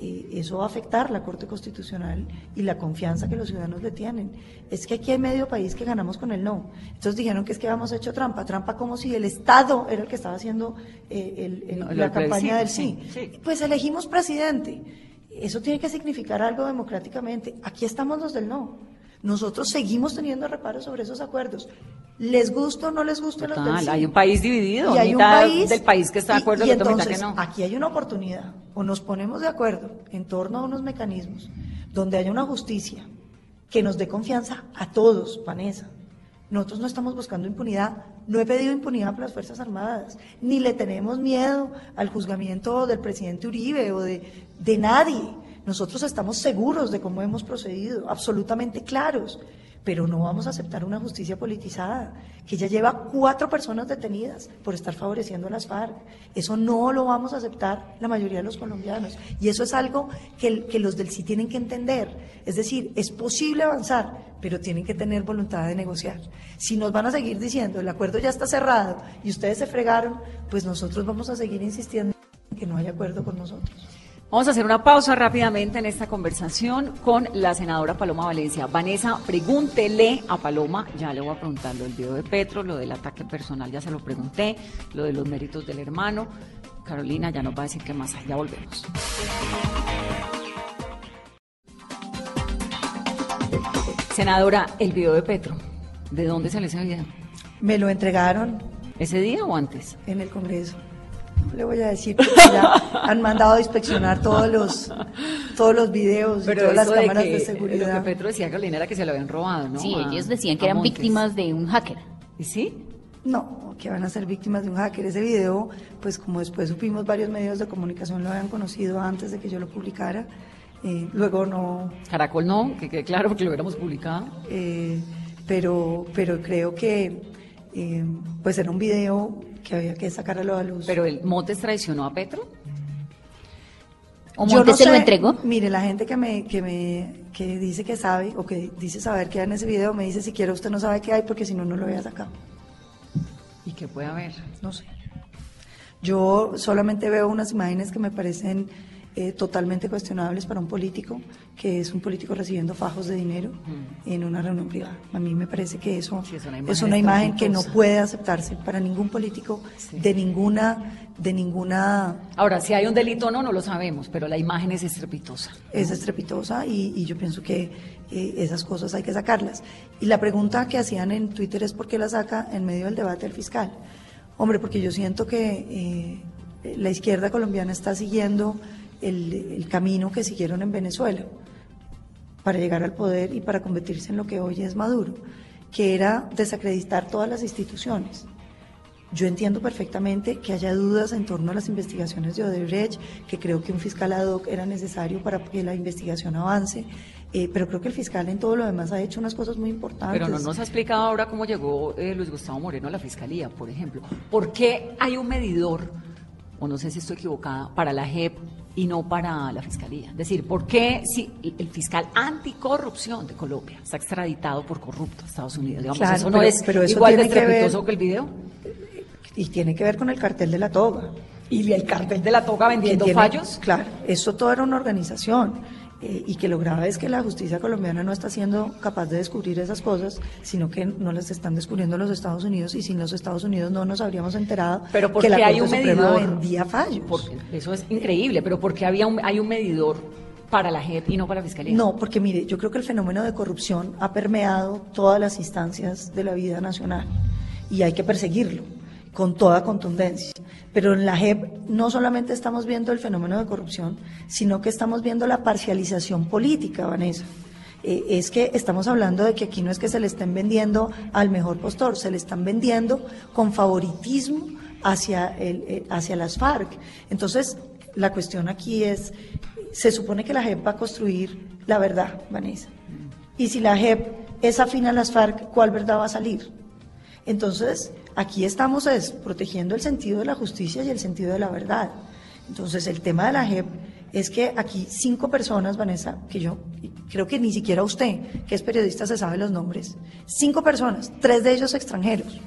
Eh, eso va a afectar la Corte Constitucional y la confianza que los ciudadanos le tienen. Es que aquí hay medio país que ganamos con el no. Entonces dijeron que es que habíamos hecho trampa, trampa como si el Estado era el que estaba haciendo eh, el- el- No, lo la campaña del sí. Pues elegimos presidente. Eso tiene que significar algo democráticamente. Aquí estamos los del no. Nosotros seguimos teniendo reparos sobre esos acuerdos. ¿Les gusta o no les gusta los del Total, sí? hay un país dividido. Y hay un país del país que está de acuerdo y, y, entonces, que no. Aquí hay una oportunidad. O nos ponemos de acuerdo en torno a unos mecanismos donde haya una justicia que nos dé confianza a todos, Vanessa. Nosotros no estamos buscando impunidad. No he pedido impunidad para las Fuerzas Armadas. Ni le tenemos miedo al juzgamiento del presidente Uribe o de, de nadie. Nosotros estamos seguros de cómo hemos procedido, absolutamente claros. Pero no vamos a aceptar una justicia politizada, que ya lleva cuatro personas detenidas por estar favoreciendo a las FARC. Eso no lo vamos a aceptar la mayoría de los colombianos. Y eso es algo que, que los del sí tienen que entender. Es decir, es posible avanzar, pero tienen que tener voluntad de negociar. Si nos van a seguir diciendo el acuerdo ya está cerrado y ustedes se fregaron, pues nosotros vamos a seguir insistiendo en que no hay acuerdo con nosotros. Vamos a hacer una pausa rápidamente en esta conversación con la senadora Paloma Valencia. Vanessa, pregúntele a Paloma, ya le voy a preguntar lo del video de Petro, lo del ataque personal, ya se lo pregunté, lo de los méritos del hermano. Carolina ya nos va a decir qué más hay, ya volvemos. Senadora, el video de Petro, ¿de dónde sale ese video? Me lo entregaron ¿Ese día o antes? en el Congreso. Le voy a decir porque ya han mandado a inspeccionar todos los todos los videos y todas las eso de cámaras que- de Lo que seguridad. Petro decía, Carolina, era que se lo habían robado, ¿no? Sí, A- ellos decían que eran Montes. víctimas de un hacker. ¿Y sí? No, que van a ser víctimas de un hacker. Ese video, pues como después supimos, varios medios de comunicación lo habían conocido antes de que yo lo publicara. Eh, luego no, Caracol no, que quede claro porque lo hubiéramos publicado. eh, pero, pero creo que eh, pues era un video que había que sacarlo a la luz. Pero el Montes traicionó a Petro. ¿O Montes no se lo entregó? Mire, la gente que me, que me que dice que sabe o que dice saber qué hay en ese video me dice si quiere usted no sabe qué hay porque si no no lo había sacado. ¿Y qué puede haber? No sé. Yo solamente veo unas imágenes que me parecen eh, totalmente cuestionables para un político, que es un político recibiendo fajos de dinero en una reunión privada. A mí me parece que eso Sí, es una es imagen una imagen que no puede aceptarse para ningún político Sí. de ninguna de ninguna Ahora, si hay un delito o no, no lo sabemos, pero la imagen es estrepitosa. es estrepitosa y, y yo pienso que eh, esas cosas hay que sacarlas. Y la pregunta que hacían en Twitter es por qué la saca en medio del debate del fiscal. Hombre, porque yo siento que eh, la izquierda colombiana está siguiendo el, camino que siguieron en Venezuela para llegar al poder y para convertirse en lo que hoy es Maduro, que era desacreditar todas las instituciones. Yo entiendo perfectamente que haya dudas en torno a las investigaciones de Odebrecht, que creo que un fiscal ad hoc era necesario para que la investigación avance, eh, pero creo que el fiscal en todo lo demás ha hecho unas cosas muy importantes. Pero no nos ha explicado ahora cómo llegó eh, Luis Gustavo Moreno a la fiscalía, por ejemplo. ¿Por qué hay un medidor, o no sé si estoy equivocada, para la JEP y no para la fiscalía? Es decir, ¿por qué si el fiscal anticorrupción de Colombia está extraditado por corrupto a Estados Unidos? Digamos, Claro, ¿eso no pero- es pero eso igual de tiene que ver- estrepitoso que el video? Y tiene que ver con el cartel de la toga. ¿Y el cartel de la toga vendiendo tiene- fallos? Claro, eso todo era una organización. Eh, y que lo grave es que la justicia colombiana no está siendo capaz de descubrir esas cosas, sino que no las están descubriendo los Estados Unidos y sin los Estados Unidos no nos habríamos enterado Pero que la porque hay Corte un Suprema medidor. vendía fallos. Porque eso es increíble, pero ¿por qué había un, hay un medidor para la JEP y no para la fiscalía? No, porque mire, yo creo que el fenómeno de corrupción ha permeado todas las instancias de la vida nacional y hay que perseguirlo con toda contundencia. Pero en la JEP no solamente estamos viendo el fenómeno de corrupción, sino que estamos viendo la parcialización política, Vanessa. eh, es que estamos hablando de que aquí no es que se le estén vendiendo al mejor postor, se le están vendiendo con favoritismo hacia, el, eh, hacia las FARC. Entonces, la cuestión aquí es, se supone que la JEP va a construir la verdad, Vanessa. Y si la JEP es afín a las FARC, ¿cuál verdad va a salir? Entonces, aquí estamos es, protegiendo el sentido de la justicia y el sentido de la verdad. Entonces, el tema de la JEP es que aquí cinco personas, Vanessa, que yo creo que ni siquiera usted, que es periodista, se sabe los nombres, cinco personas, tres de ellos extranjeros,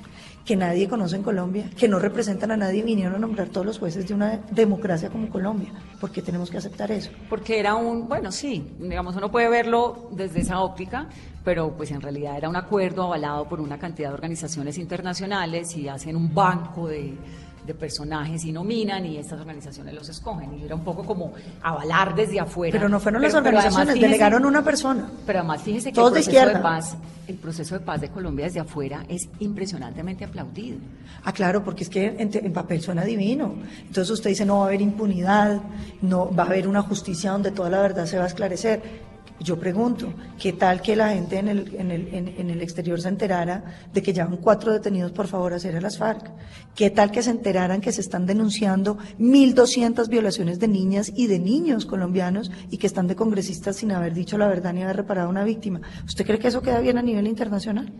que nadie conoce en Colombia, que no representan a nadie, vinieron a nombrar todos los jueces de una democracia como Colombia. ¿Por qué tenemos que aceptar eso? Porque era un, bueno, sí, digamos, uno puede verlo desde esa óptica, pero pues en realidad era un acuerdo avalado por una cantidad de organizaciones internacionales y hacen un banco de de personajes y nominan y estas organizaciones los escogen. Y era un poco como avalar desde afuera. Pero no fueron las organizaciones, delegaron una persona. Pero además fíjese que el proceso de, paz, el proceso de paz de Colombia desde afuera es impresionantemente aplaudido. Ah, claro, porque es que en, en, papel suena divino. Entonces usted dice no va a haber impunidad, no va a haber una justicia donde toda la verdad se va a esclarecer. Yo pregunto, ¿qué tal que la gente en el, en el, en, el exterior se enterara de que llevan cuatro detenidos por favor a hacer a las FARC? ¿Qué tal que se enteraran que se están denunciando 1.200 violaciones de niñas y de niños colombianos y que están de congresistas sin haber dicho la verdad ni haber reparado a una víctima? ¿Usted cree que eso queda bien a nivel internacional?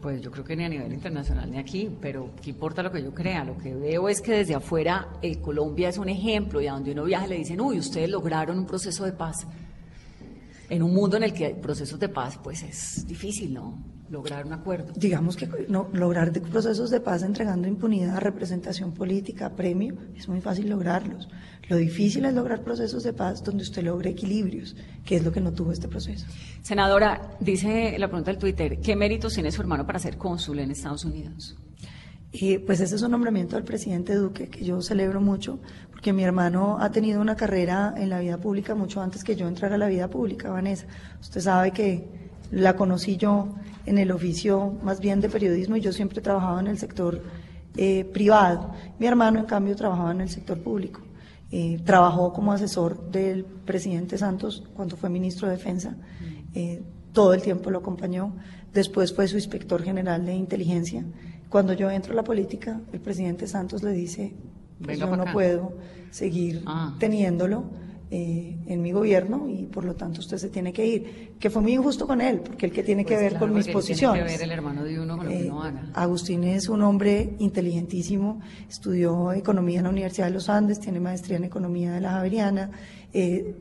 Pues yo creo que ni a nivel internacional ni aquí, pero ¿qué importa lo que yo crea? Lo que veo es que desde afuera eh, Colombia es un ejemplo y a donde uno viaja le dicen, uy, ustedes lograron un proceso de paz en un mundo en el que hay procesos de paz, pues es difícil, ¿no? Lograr un acuerdo. Digamos que no, lograr procesos de paz entregando impunidad, representación política, premio, es muy fácil lograrlos. Lo difícil es lograr procesos de paz donde usted logre equilibrios, que es lo que no tuvo este proceso. Senadora, dice la pregunta del Twitter, ¿qué méritos tiene su hermano para ser cónsul en Estados Unidos? Y pues ese es un nombramiento del presidente Duque que yo celebro mucho, porque mi hermano ha tenido una carrera en la vida pública mucho antes que yo entrara a la vida pública, Vanessa. Usted sabe que la conocí yo en el oficio más bien de periodismo y yo siempre he trabajado en el sector eh, privado. Mi hermano, en cambio, trabajaba en el sector público. Eh, trabajó como asesor del presidente Santos cuando fue ministro de Defensa. Eh, todo el tiempo lo acompañó. Después fue su inspector general de inteligencia. Cuando yo entro a la política, el presidente Santos le dice, pues yo no puedo seguir ah. teniéndolo eh, en mi gobierno y por lo tanto usted se tiene que ir. Que fue muy injusto con él, porque el que tiene que pues ver con mis posiciones. Tiene que ver el hermano de uno con lo que eh, haga. Agustín es un hombre inteligentísimo, estudió economía en la Universidad de los Andes, tiene maestría en economía de la Javeriana. Eh,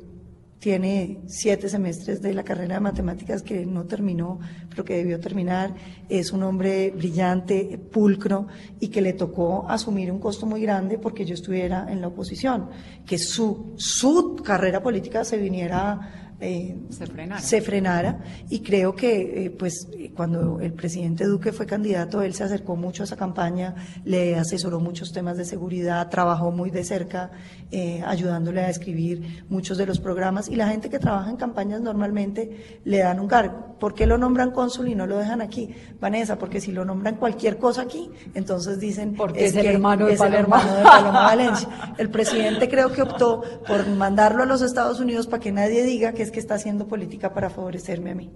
tiene siete semestres de la carrera de matemáticas que no terminó, pero que debió terminar. Es un hombre brillante, pulcro y que le tocó asumir un costo muy grande porque yo estuviera en la oposición, que su, su carrera política se viniera eh, se, frenara. y creo que eh, pues cuando el presidente Duque fue candidato él se acercó mucho a esa campaña le asesoró muchos temas de seguridad trabajó muy de cerca eh, ayudándole a escribir muchos de los programas. Y la gente que trabaja en campañas normalmente le dan un cargo. ¿por qué lo nombran cónsul y no lo dejan aquí? Vanessa porque si lo nombran cualquier cosa aquí entonces dicen porque es, el hermano de Paloma Valencia el presidente creo que optó por mandarlo a los Estados Unidos para que nadie diga que es que está haciendo política para favorecerme a mí.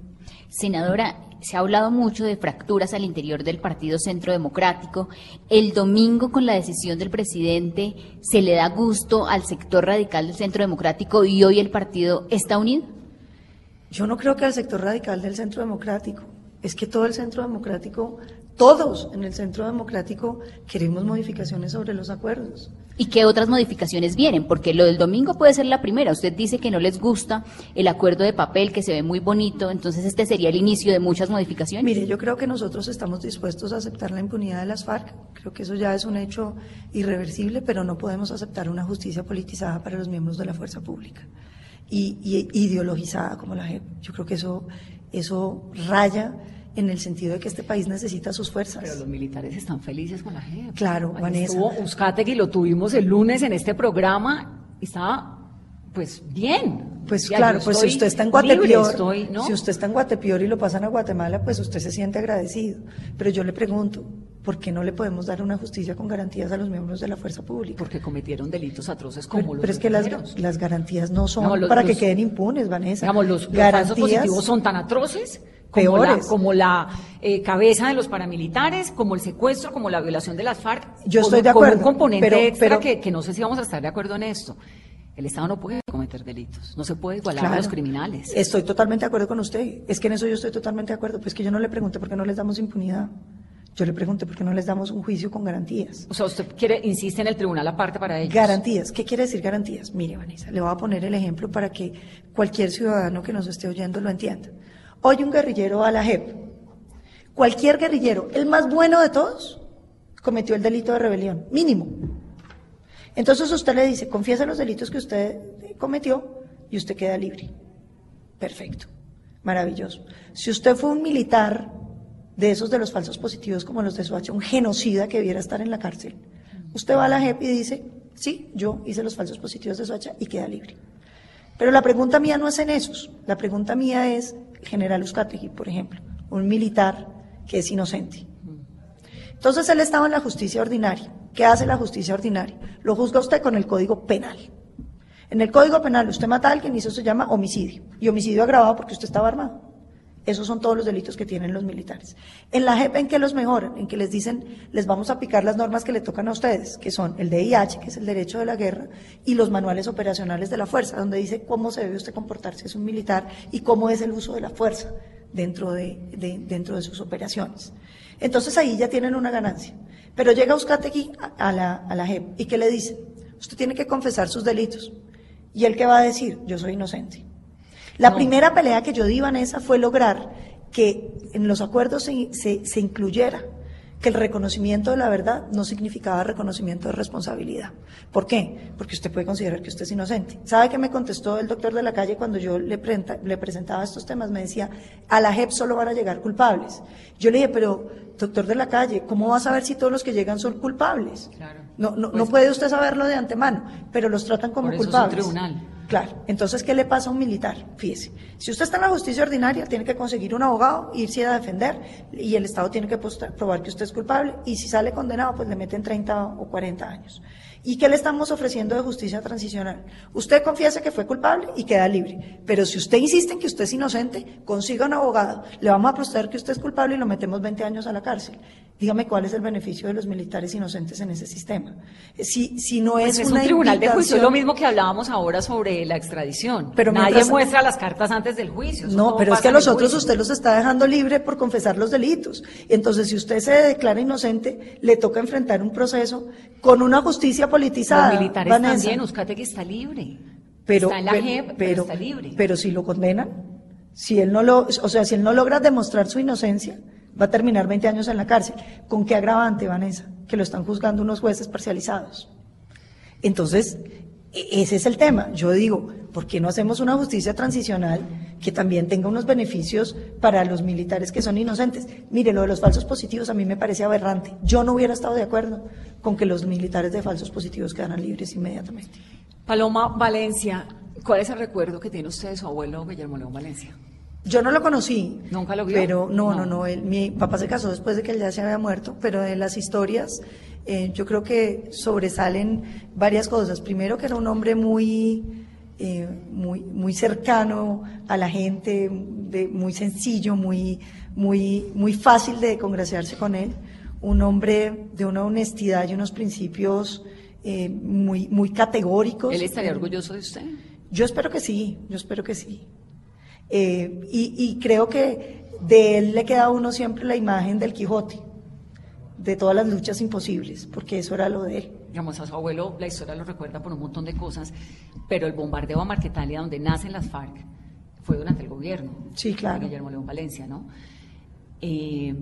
Senadora, se ha hablado mucho de fracturas al interior del Partido Centro Democrático. El domingo, con la decisión del presidente, ¿se le da gusto al sector radical del Centro Democrático y hoy el partido está unido? Yo no creo que al sector radical del Centro Democrático. Es que todo el Centro Democrático todos en el Centro Democrático queremos modificaciones sobre los acuerdos. ¿Y qué otras modificaciones vienen? Porque lo del domingo puede ser la primera. Usted dice que no les gusta el acuerdo de papel, que se ve muy bonito, entonces este sería el inicio de muchas modificaciones. Mire, yo creo que nosotros estamos dispuestos a aceptar la impunidad de las FARC. Creo que eso ya es un hecho irreversible, pero no podemos aceptar una justicia politizada para los miembros de la fuerza pública y, y ideologizada como la JEP. Yo creo que eso, eso raya en el sentido de que este país necesita sus fuerzas. Pero los militares están felices con la gente. Claro, Vanessa. Estuvo que lo tuvimos el lunes en este programa, estaba pues bien. Pues claro, pues si usted está en Guatepeor, si usted está en Guatepeor y lo pasan a Guatemala, pues usted se siente agradecido. Pero yo le pregunto, ¿por qué no le podemos dar una justicia con garantías a los miembros de la fuerza pública? Porque cometieron delitos atroces como Pero, los pero es que las, las garantías no son los- para que los- queden impunes, Vanessa. Digamos, los, los garantías falsos positivos son tan atroces como la, como la eh, cabeza de los paramilitares, como el secuestro, como la violación de las FARC. Yo como- estoy de como acuerdo, un componente pero- extra pero- que, que no sé si vamos a estar de acuerdo en esto. El Estado no puede cometer delitos, no se puede igualar a los criminales. Estoy totalmente de acuerdo con usted. Es que en eso yo estoy totalmente de acuerdo. Pues que yo no le pregunté por qué no les damos impunidad. Yo le pregunté por qué no les damos un juicio con garantías. O sea, usted quiere, insiste en el tribunal aparte para ellos. Garantías. ¿Qué quiere decir garantías? Mire, Vanessa, le voy a poner el ejemplo para que cualquier ciudadano que nos esté oyendo lo entienda. Hoy un guerrillero a la JEP. Cualquier guerrillero, el más bueno de todos, cometió el delito de rebelión, mínimo. Entonces usted le dice, confiesa los delitos que usted cometió y usted queda libre. Perfecto, maravilloso. Si usted fue un militar de esos de los falsos positivos como los de Soacha, un genocida que debiera estar en la cárcel, usted va a la JEP y dice, sí, yo hice los falsos positivos de Soacha y queda libre. Pero la pregunta mía no es en esos, la pregunta mía es General Uzcategui, por ejemplo, un militar que es inocente. Entonces él estaba en la justicia ordinaria. ¿Qué hace la justicia ordinaria? Lo juzga usted con el Código Penal. En el Código Penal usted mata a alguien y eso se llama homicidio. Y homicidio agravado porque usted estaba armado. Esos son todos los delitos que tienen los militares. En la JEP, ¿en qué los mejoran? En que les dicen, les vamos a aplicar las normas que le tocan a ustedes, que son el DIH, que es el derecho de la guerra, y los manuales operacionales de la fuerza, donde dice cómo se debe usted comportar si es un militar y cómo es el uso de la fuerza dentro de, de- dentro de sus operaciones. Entonces ahí ya tienen una ganancia. Pero llega Euskategui a, a la, a la JEP y ¿qué le dice? Usted tiene que confesar sus delitos. ¿Y él qué va a decir? Yo soy inocente. La No. primera pelea que yo di, Vanessa, fue lograr que en los acuerdos se, se- se incluyera que el reconocimiento de la verdad no significaba reconocimiento de responsabilidad. ¿Por qué? Porque usted puede considerar que usted es inocente. ¿Sabe qué me contestó el doctor de la calle cuando yo le, le presentaba estos temas? Me decía, a la JEP solo van a llegar culpables. Yo le dije, pero doctor de la calle, ¿cómo va a saber si todos los que llegan son culpables? Claro. No, no, no Pues- puede usted saberlo de antemano, pero los tratan como Por eso es un culpables. tribunal. Claro, entonces, ¿qué le pasa a un militar? Fíjese, si usted está en la justicia ordinaria, tiene que conseguir un abogado, irse a defender, y el Estado tiene que probar que usted es culpable, y si sale condenado, pues le meten 30 o 40 años. ¿Y qué le estamos ofreciendo de justicia transicional? Usted confiesa que fue culpable y queda libre, pero si usted insiste en que usted es inocente, consiga un abogado, le vamos a apostar que usted es culpable y lo metemos 20 años a la cárcel. Dígame cuál es el beneficio de los militares inocentes en ese sistema. Si, si no Pues es, una un tribunal de juicio, es lo mismo que hablábamos ahora sobre la extradición. Pero Nadie mientras- muestra las cartas antes del juicio. No, pero es que a los otros usted los está dejando libre por confesar los delitos. Entonces, si usted se declara inocente, le toca enfrentar un proceso con una justicia politizada. Los militares Vanessa. también, Uzcategui está libre. pero, está en la pero- JEP, pero, pero- está libre. pero si lo condenan, si él no lo, o sea, si él no logra demostrar su inocencia, va a terminar 20 años en la cárcel. ¿Con qué agravante, Vanessa? Que lo están juzgando unos jueces parcializados. Entonces, e- ese es el tema. Yo digo, ¿por qué no hacemos una justicia transicional que también tenga unos beneficios para los militares que son inocentes? Mire, lo de los falsos positivos a mí me parece aberrante. Yo no hubiera estado de acuerdo con que los militares de falsos positivos quedaran libres inmediatamente. Paloma Valencia, ¿cuál es el recuerdo que tiene usted de su abuelo Guillermo León Valencia? Yo no lo conocí. ¿Nunca lo vio? Pero no, no, No. no. él- mi papá se casó después de que él ya se había muerto, pero de las historias eh, yo creo que sobresalen varias cosas. Primero que era un hombre muy, eh, muy, muy cercano a la gente, de, muy sencillo, muy, muy, muy fácil de congraciarse con él. Un hombre de una honestidad y unos principios eh, muy, muy categóricos. ¿Él estaría Eh, orgulloso de usted? yo espero que sí, yo espero que sí. Eh, y, y creo que de él le queda a uno siempre la imagen del Quijote, de todas las luchas imposibles, porque eso era lo de él. Digamos, a su abuelo la historia lo recuerda por un montón de cosas, pero el bombardeo a Marquetalia, donde nacen las FARC, fue durante el gobierno Sí, claro. de Guillermo León Valencia, ¿no? Eh,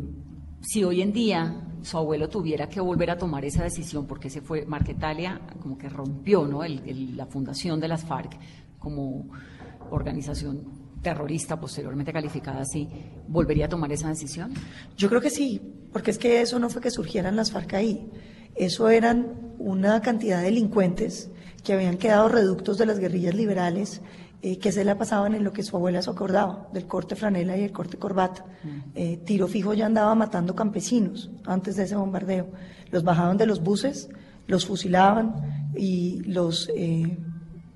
si hoy en día su abuelo tuviera que volver a tomar esa decisión, porque se fue, Marquetalia como que rompió, ¿no? El- el- la fundación de las FARC como organización terrorista posteriormente calificada así, ¿volvería a tomar esa decisión? Yo creo que sí, porque es que eso no fue que surgieran las FARC ahí, eso eran una cantidad de delincuentes que habían quedado reductos de las guerrillas liberales eh, que se la pasaban en lo que su abuela se acordaba, del corte franela y el corte corbata. Eh, tiro fijo ya andaba matando campesinos antes de ese bombardeo. Los bajaban de los buses, los fusilaban y los eh,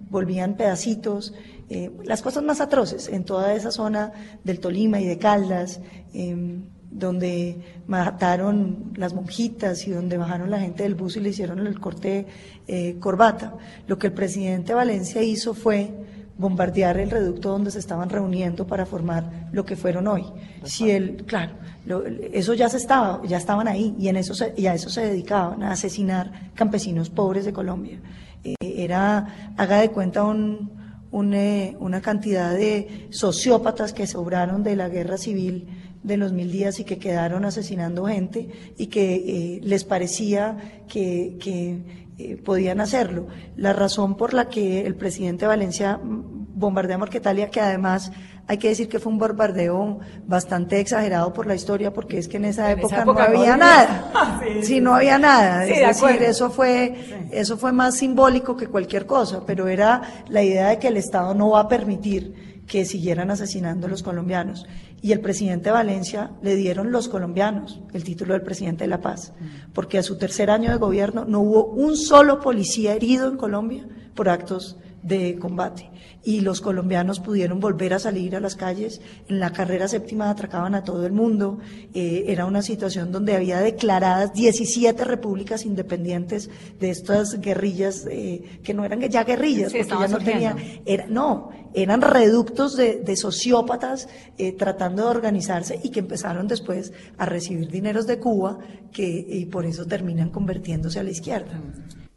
volvían pedacitos. Eh, las cosas más atroces en toda esa zona del Tolima y de Caldas, em, donde mataron las monjitas y donde bajaron la gente del bus y le hicieron el corte eh, corbata. Lo que el presidente Valencia hizo fue bombardear el reducto donde se estaban reuniendo para formar lo que fueron hoy. Si él, claro, lo- eso ya se estaba, ya estaban ahí y en eso se- y a eso se dedicaban a asesinar campesinos pobres de Colombia. Eh, era, haga de cuenta un, un, eh, una cantidad de sociópatas que sobraron de la guerra civil de los mil días y que quedaron asesinando gente y que eh, les parecía que, que, eh, podían hacerlo. La razón por la que el presidente Valencia mm, bombardea Marquetalia, que además hay que decir que fue un bombardeo bastante exagerado por la historia, porque es que en esa, En esa época, no había nada. Sí, Sí, no había nada. Sí, es de decir, acuerdo. eso fue, eso fue más simbólico que cualquier cosa, pero era la idea de que el Estado no va a permitir que siguieran asesinando a los colombianos. Y el presidente Valencia le dieron los colombianos el título del presidente de la paz, porque a su tercer año de gobierno no hubo un solo policía herido en Colombia por actos de combate. Y los colombianos pudieron volver a salir a las calles. En la carrera séptima atracaban a todo el mundo. Eh, era una situación donde había declaradas 17 repúblicas independientes de estas guerrillas, eh, que no eran ya guerrillas, Sí, porque ya no tenían, era, no, eran reductos de, de sociópatas eh, tratando de organizarse y que empezaron después a recibir dineros de Cuba que, y por eso terminan convirtiéndose a la izquierda.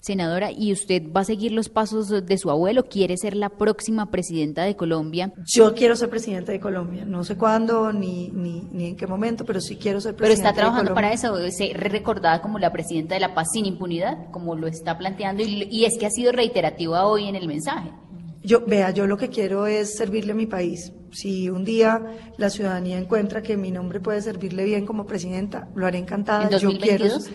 Senadora, ¿y usted va a seguir los pasos de su abuelo? ¿Quiere ser la próxima presidenta de Colombia? Yo quiero ser presidente de Colombia, no sé cuándo ni, ni, ni en qué momento, pero sí quiero ser Pero presidente está trabajando de para eso, ser recordada como la presidenta de la paz sin impunidad, como lo está planteando, y, y es que ha sido reiterativa hoy en el mensaje. Yo, vea, yo lo que quiero es servirle a mi país. Si un día la ciudadanía encuentra que mi nombre puede servirle bien como presidenta, lo haré encantada. ¿En Yo quiero, 2022?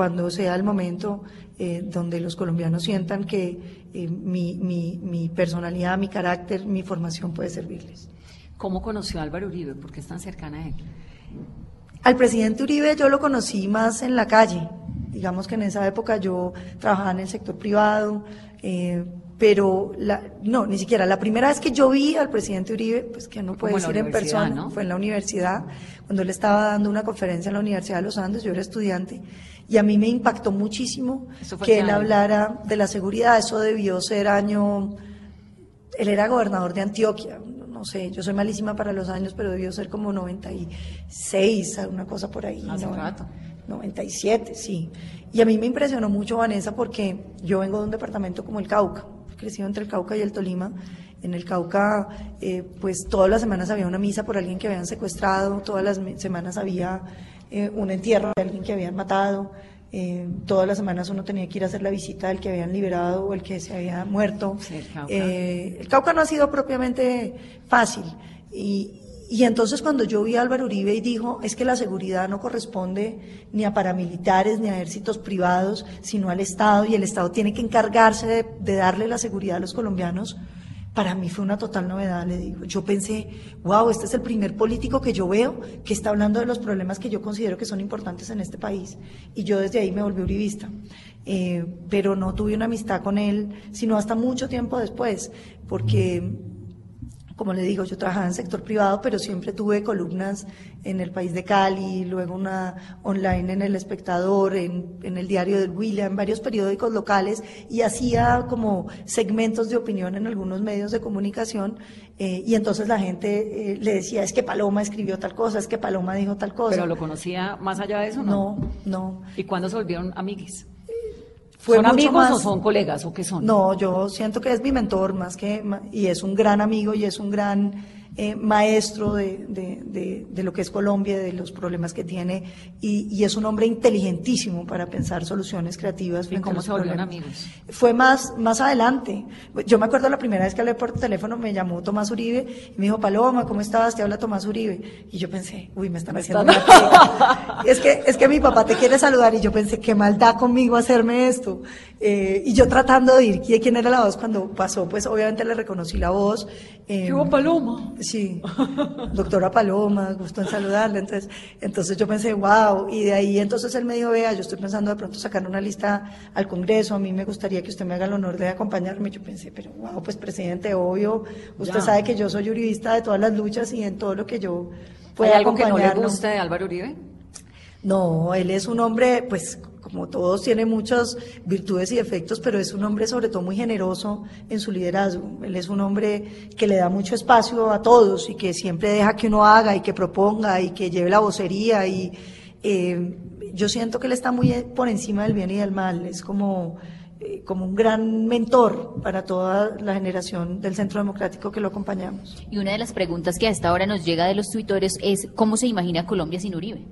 Cuando sea el momento eh, donde los colombianos sientan que eh, mi, mi, mi personalidad, mi carácter, mi formación puede servirles. ¿Cómo conoció a Álvaro Uribe? ¿Por qué es tan cercana a él? Al presidente Uribe yo lo conocí más en la calle. Digamos que en esa época yo trabajaba en el sector privado, eh, pero la, no, ni siquiera. La primera vez que yo vi al presidente Uribe, pues que no puede decir en persona, ¿no? fue en la universidad, cuando él estaba dando una conferencia en la Universidad de los Andes, yo era estudiante, y a mí me impactó muchísimo ¿Eso fue que él año? hablara de la seguridad. Eso debió ser año él era gobernador de Antioquia, no sé, yo soy malísima para los años, pero debió ser como 96, una cosa por ahí. Hace ¿no? rato. 97, sí. Y a mí me impresionó mucho Vanessa porque yo vengo de un departamento como el Cauca, crecido entre el Cauca y el Tolima. En el Cauca, eh, pues todas las semanas había una misa por alguien que habían secuestrado, todas las semanas había eh, un entierro de alguien que habían matado. eh, todas las semanas uno tenía que ir a hacer la visita del que habían liberado o el que se había muerto. Sí, el Cauca. El Cauca no ha sido propiamente fácil. Y, y entonces cuando yo vi a Álvaro Uribe y dijo, es que la seguridad no corresponde ni a paramilitares ni a ejércitos privados, sino al Estado, y el Estado tiene que encargarse de, darle la seguridad a los colombianos, para mí fue una total novedad, le digo. Yo pensé, wow, este es el primer político que yo veo que está hablando de los problemas que yo considero que son importantes en este país. Y yo desde ahí me volví uribista. Eh, pero no tuve una amistad con él, sino hasta mucho tiempo después, porque como le digo, yo trabajaba en sector privado, pero siempre tuve columnas en el País de Cali, luego una online en El Espectador, en, en el Diario del Huila, en varios periódicos locales, y hacía como segmentos de opinión en algunos medios de comunicación, eh, y entonces la gente eh, le decía, es que Paloma escribió tal cosa, es que Paloma dijo tal cosa. ¿Pero lo conocía más allá de eso, no? no, no. ¿Y cuándo se volvieron amiguis? Fue ¿Son amigos más- o son colegas o qué son? No, yo siento que es mi mentor más que, y es un gran amigo y es un gran eh, maestro de, de- de- de lo que es Colombia, de los problemas que tiene, y, y es un hombre inteligentísimo para pensar soluciones creativas. ¿Y frente a cómo se volvieron amigos? Fue más, más adelante. Yo me acuerdo la primera vez que hablé por teléfono, me llamó Tomás Uribe y me dijo, Paloma, ¿cómo estás? Te habla Tomás Uribe. Y yo pensé, uy, me están haciendo una es que, es que mi papá te quiere saludar y yo pensé, qué maldad conmigo hacerme esto. Eh, y yo tratando de ir quién era la voz cuando pasó, pues obviamente le reconocí la voz. Eh, ¿Qué Paloma? Sí, doctora Paloma, gusto en saludarle. Entonces, entonces yo pensé, wow, y de ahí entonces él me dijo, vea, yo estoy pensando de pronto sacar una lista al Congreso, a mí me gustaría que usted me haga el honor de acompañarme. Yo pensé, pero wow, pues presidente, obvio, usted sabe que yo soy juridista de todas las luchas y en todo lo que yo pueda ¿Hay algo que no le guste de Álvaro Uribe? No, él es un hombre, pues como todos, tiene muchas virtudes y defectos, pero es un hombre sobre todo muy generoso en su liderazgo. Él es un hombre que le da mucho espacio a todos y que siempre deja que uno haga y que proponga y que lleve la vocería. Y eh, yo siento que él está muy por encima del bien y del mal. Es como, eh, como un gran mentor para toda la generación del Centro Democrático que lo acompañamos. Y una de las preguntas que a esta hora nos llega de los tuitores es, ¿cómo se imagina Colombia sin Uribe?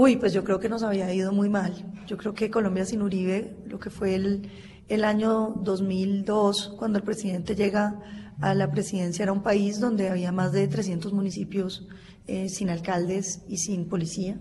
Uy, pues yo creo que nos había ido muy mal. Yo creo que Colombia sin Uribe, lo que fue el, el año 2002, cuando el presidente llega a la presidencia, era un país donde había más de 300 municipios eh, sin alcaldes y sin policía,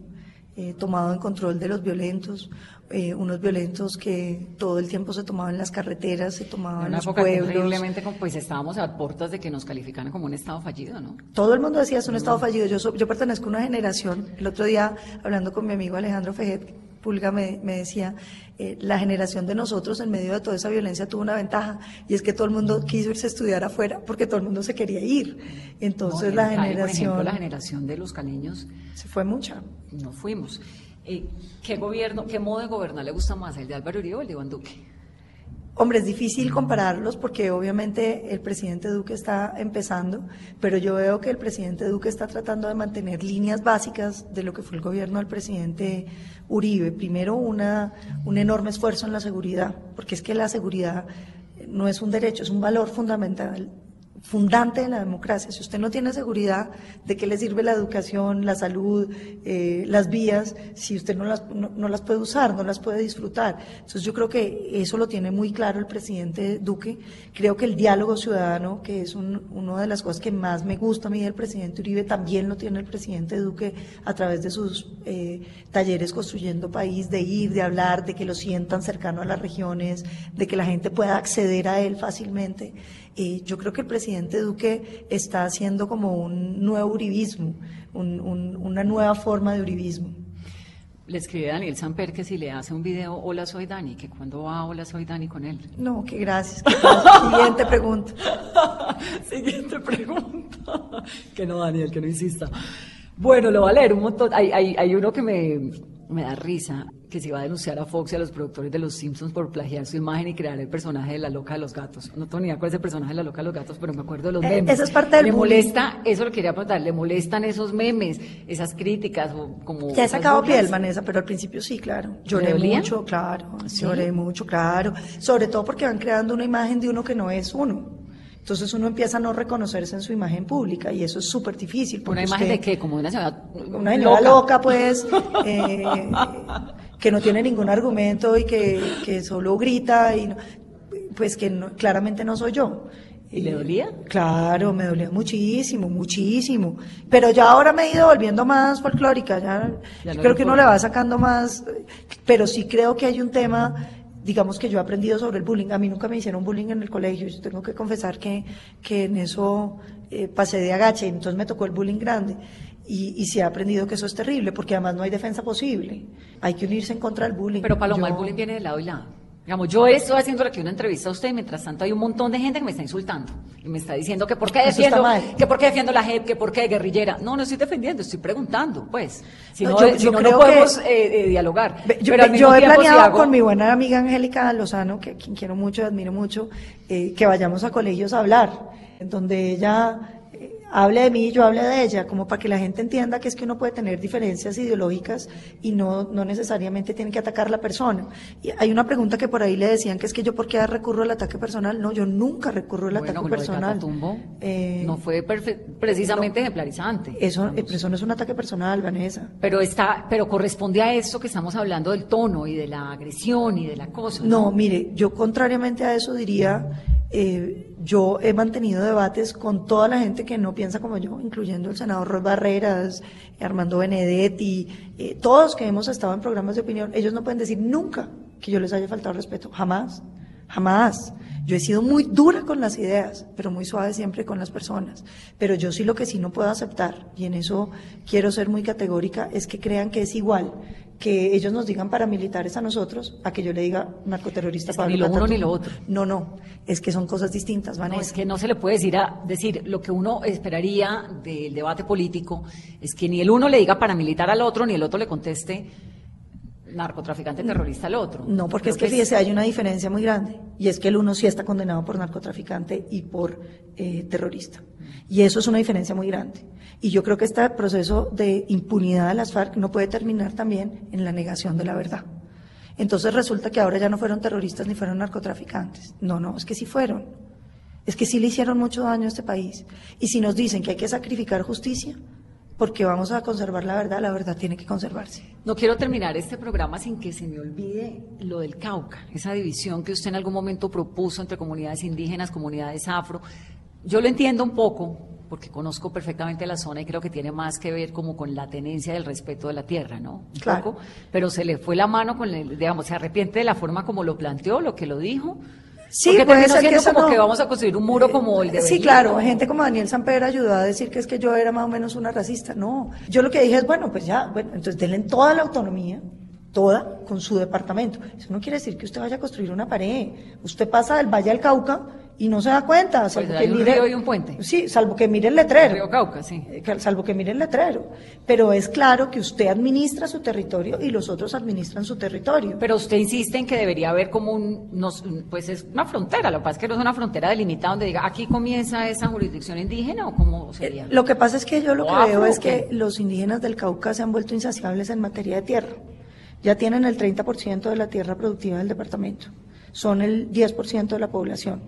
eh, tomado en control de los violentos, eh, unos violentos que todo el tiempo se tomaban en las carreteras, se tomaban los pueblos. Terriblemente, pues estábamos a puertas de que nos calificaran como un Estado fallido, ¿no? Todo el mundo decía es un Estado fallido. Yo, yo pertenezco a una generación, el otro día hablando con mi amigo Alejandro Fejet, Pulga me, me decía, eh, la generación de nosotros en medio de toda esa violencia tuvo una ventaja y es que todo el mundo quiso irse a estudiar afuera porque todo el mundo se quería ir. Entonces la generación... la generación de los caleños... Se fue mucha. No fuimos. ¿Qué gobierno, qué modo de gobernar le gusta más, el de Álvaro Uribe o el de Iván Duque? Hombre, es difícil compararlos porque obviamente el presidente Duque está empezando, pero yo veo que el presidente Duque está tratando de mantener líneas básicas de lo que fue el gobierno del presidente Uribe. Primero, una, un enorme esfuerzo en la seguridad, porque es que la seguridad no es un derecho, es un valor fundamental fundante de la democracia. Si usted no tiene seguridad de qué le sirve la educación, la salud, eh, las vías, si usted no las, no, las puede usar, no las puede disfrutar. Entonces yo creo que eso lo tiene muy claro el presidente Duque. Creo que el diálogo ciudadano, que es una de las cosas que más me gusta a mí del presidente Uribe, también lo tiene el presidente Duque a través de sus eh, talleres construyendo país, de ir, de hablar, de que lo sientan cercano a las regiones, de que la gente pueda acceder a él fácilmente. Eh, yo creo que el presidente Duque está haciendo como un nuevo uribismo, una nueva forma de uribismo. Le escribe Daniel Samper que si le hace un video, hola soy Dani, que cuando va, hola soy Dani con él. No, que gracias. Siguiente pregunta. Siguiente pregunta. que no, Daniel, que no insista. Bueno, lo va a leer un montón. Hay, hay, hay uno que me, me da risa que se iba a denunciar a Fox y a los productores de Los Simpsons por plagiar su imagen y crear el personaje de la loca de los gatos. No tengo ni idea cuál es el personaje de la loca de los gatos, pero me acuerdo de los eh, memes. Esa es parte del Le molesta, eso lo quería preguntar, le molestan esos memes, esas críticas o como... Ya he sacado piel, Vanessa, pero al principio sí, claro. Lloré mucho, claro. Lloré mucho, claro. Sobre todo porque van creando una imagen de uno que no es uno. Entonces uno empieza a no reconocerse en su imagen pública y eso es súper difícil. ¿Una imagen de qué? Como una señora Una señora loca, pues, eh, que no tiene ningún argumento y que, solo grita y pues que claramente no soy yo. ¿Y le dolía? Claro, me dolía muchísimo, muchísimo. Pero ya ahora me he ido volviendo más folclórica, ya, creo que uno le va sacando más, pero sí creo que hay un tema digamos que yo he aprendido sobre el bullying. A mí nunca me hicieron bullying en el colegio. Yo tengo que confesar que, que en eso eh, pasé de agache, entonces me tocó el bullying grande. Y, y sí he aprendido que eso es terrible, porque además no hay defensa posible. Hay que unirse en contra del bullying. Pero Paloma, el bullying viene de lado y lado. Digamos, yo estoy haciendo aquí una entrevista a usted y mientras tanto hay un montón de gente que me está insultando y me está diciendo que por qué defiendo, que por qué defiendo la JEP, que por qué guerrillera. No, no estoy defendiendo, estoy preguntando, pues. Si no, yo, no, podemos eh, eh, dialogar. Yo, yo he planeado con mi buena amiga Angélica Lozano, que quien quiero mucho y admiro mucho, eh, que vayamos a colegios a hablar, en donde ella hable de mí y yo hable de ella, como para que la gente entienda que es que uno puede tener diferencias ideológicas y no, no necesariamente tiene que atacar a la persona. Y hay una pregunta que por ahí le decían que es que yo por qué recurro al ataque personal. No, yo nunca recurro al ataque personal. Eh, no fue precisamente ejemplarizante. Eso, eso no es un ataque personal, Vanessa. Pero está, pero corresponde a eso que estamos hablando del tono y de la agresión y de la cosa. no mire, yo contrariamente a eso diría eh, yo he mantenido debates con toda la gente que no piensa como yo, incluyendo el senador Roy Barreras, Armando Benedetti, eh, todos que hemos estado en programas de opinión, ellos no pueden decir nunca que yo les haya faltado respeto, jamás, jamás. Yo he sido muy dura con las ideas, pero muy suave siempre con las personas. Pero yo sí lo que sí no puedo aceptar, y en eso quiero ser muy categórica, es que crean que es igual que ellos nos digan paramilitares a nosotros a que yo le diga narcoterrorista es que ni lo uno ni lo otro. No, no, es que son cosas distintas, Vanessa. No, es que no se le puede decir a decir lo que uno esperaría del debate político es que ni el uno le diga paramilitar al otro ni el otro le conteste narcotraficante terrorista al otro. No, porque es que, fíjese, hay una diferencia muy grande, y es que el uno sí está condenado por narcotraficante y por eh, terrorista. Y eso es una diferencia muy grande. Y yo creo que este proceso de impunidad de las FARC no puede terminar también en la negación de la verdad. Entonces resulta que ahora ya no fueron terroristas ni fueron narcotraficantes. No, no, es que sí fueron. Es que sí le hicieron mucho daño a este país. Y si nos dicen que hay que sacrificar justicia, porque vamos a conservar la verdad, la verdad tiene que conservarse. No quiero terminar este programa sin que se me olvide lo del Cauca, esa división que usted en algún momento propuso entre comunidades indígenas, comunidades afro. Yo lo entiendo un poco, porque conozco perfectamente la zona y creo que tiene más que ver como con la tenencia del respeto de la tierra, ¿no? Un Claro. poco, pero se le fue la mano con el, digamos, se arrepiente de la forma como lo planteó, lo que lo dijo. Sí, Porque que eso como no- que vamos a construir un muro como el de Sí, claro, gente como Daniel Samper ayudó a decir que es que yo era más o menos una racista. No, yo lo que dije es, bueno, pues ya, bueno, entonces denle toda la autonomía, toda, con su departamento. Eso no quiere decir que usted vaya a construir una pared. Usted pasa del Valle al Cauca y no se da cuenta. Salvo Pues que hay un mire, río y un puente. Sí, salvo que mire el letrero. Río Cauca, sí. Eh, Salvo que mire el letrero. Pero es claro que usted administra su territorio y los otros administran su territorio. Pero usted insiste en que debería haber como un, nos- pues es una frontera, lo que pasa es que no es una frontera delimitada donde diga, aquí comienza esa jurisdicción indígena o cómo sería. Eh, Lo que pasa es que yo lo ¿O que afro veo es que los indígenas del Cauca se han vuelto insaciables en materia de tierra. Ya tienen el 30% de la tierra productiva del departamento. Son el 10% de la población.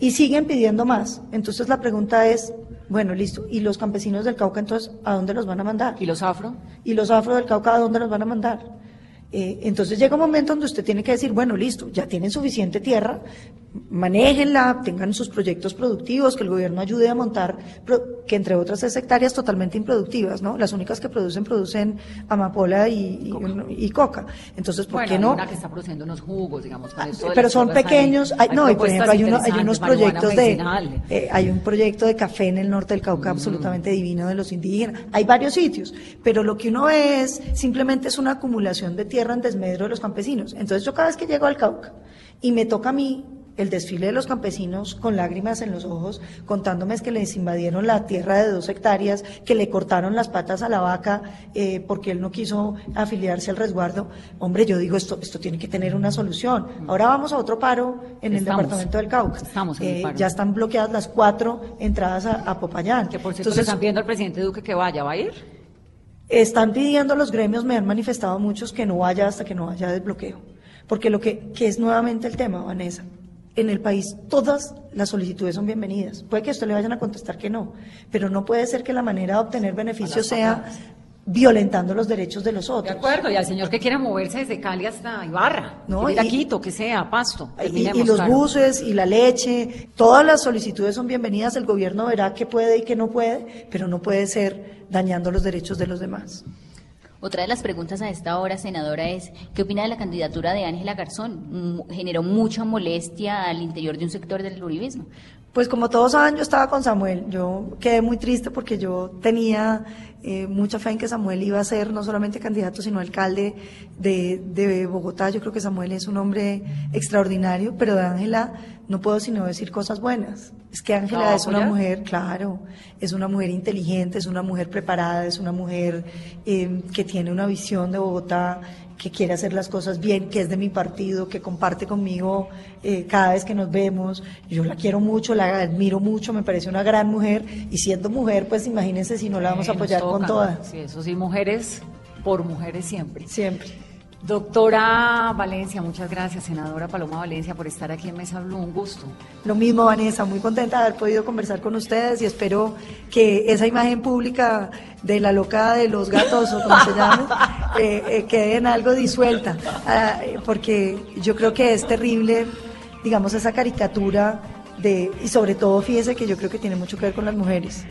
Y siguen pidiendo más. Entonces la pregunta es, bueno, listo. ¿Y los campesinos del Cauca entonces a dónde los van a mandar? ¿Y los afro? ¿Y los afro del Cauca a dónde los van a mandar? Eh, entonces llega un momento donde usted tiene que decir, bueno, listo, ya tienen suficiente tierra, manéjenla, tengan sus proyectos productivos, que el gobierno ayude a montar, pro- que entre otras es hectáreas totalmente improductivas, ¿no? Las únicas que producen, producen amapola y, y- y coca. Entonces, ¿por bueno, qué no? una que está produciendo unos jugos, digamos, con Pero son pequeños, hay, no, y por ejemplo hay, uno- hay unos proyectos de, eh, hay un proyecto de café en el norte del Cauca absolutamente divino de los indígenas, hay varios sitios, pero lo que uno ve es simplemente es una acumulación de tierra en desmedro de los campesinos. Entonces yo cada vez que llego al Cauca y me toca a mí el desfile de los campesinos con lágrimas en los ojos, contándome que les invadieron la tierra de dos hectáreas, que le cortaron las patas a la vaca eh, porque él no quiso afiliarse al resguardo. Hombre, yo digo, esto, esto tiene que tener una solución. Ahora vamos a otro paro en el departamento del Cauca. Estamos en el Eh, paro. Ya están bloqueadas las cuatro entradas a, a Popayán. Que por cierto, Entonces, están pidiendo al presidente Duque que vaya, ¿va a ir? Están pidiendo los gremios, me han manifestado muchos que no vaya hasta que no haya desbloqueo. Porque lo que, que es nuevamente el tema, Vanessa, en el país todas las solicitudes son bienvenidas. Puede que a usted le vayan a contestar que no, pero no puede ser que la manera de obtener beneficios sea violentando los derechos de los De otros. acuerdo, y al señor que quiera moverse desde Cali hasta Ibarra, No, ir a y- Quito, que sea, Pasto. Y, y los claro. buses y la leche, todas las solicitudes son bienvenidas, el gobierno verá qué puede y qué no puede, pero no puede ser dañando los derechos de los demás. Otra de las preguntas a esta hora, senadora, es ¿qué opina de la candidatura de Ángela Garzón? Mm, Generó mucha molestia al interior de un sector del uribismo. Pues como todos saben, yo estaba con Samuel. Yo quedé muy triste porque yo tenía eh, mucha fe en que Samuel iba a ser no solamente candidato, sino alcalde de, de Bogotá. Yo creo que Samuel es un hombre extraordinario, pero de Ángela no puedo sino decir cosas buenas. Es que Ángela ¿La es una mujer, claro, es una mujer inteligente, es una mujer preparada, es una mujer eh, que tiene una visión de Bogotá que quiere hacer las cosas bien, que es de mi partido, que comparte conmigo eh, cada vez que nos vemos. Yo la quiero mucho, la admiro mucho, me parece una gran mujer y siendo mujer, pues imagínense si no la vamos a apoyar con todas. Sí, eso sí, mujeres por mujeres siempre. Siempre. Doctora Valencia, muchas gracias. Senadora Paloma Valencia, por estar aquí en Mesa Blue. Un gusto. Lo mismo, Vanessa, muy contenta de haber podido conversar con ustedes y espero que esa imagen pública de la loca de los gatos, o como se llame, eh, eh, quede en algo disuelta, Ah, eh, porque yo creo que es terrible, digamos, esa caricatura de, y sobre todo, fíjese que yo creo que tiene mucho que ver con las mujeres.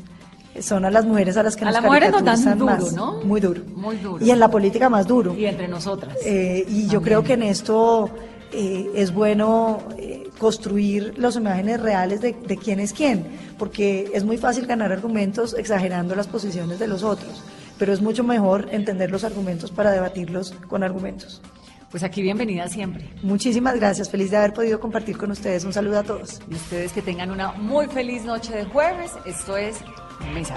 Son a las mujeres a las que A nos las mujeres nos dan duro, más. ¿no? Muy duro. Muy duro. Y en la política más duro. Y entre nosotras. Eh, y yo creo que en esto eh, es bueno eh, construir las imágenes reales de, de quién es quién, porque es muy fácil ganar argumentos exagerando las posiciones de los otros, pero es mucho mejor entender los argumentos para debatirlos con argumentos. Pues aquí bienvenida siempre. Muchísimas gracias, feliz de haber podido compartir con ustedes. Un saludo a todos. Y ustedes que tengan una muy feliz noche de jueves. Esto es 没钱.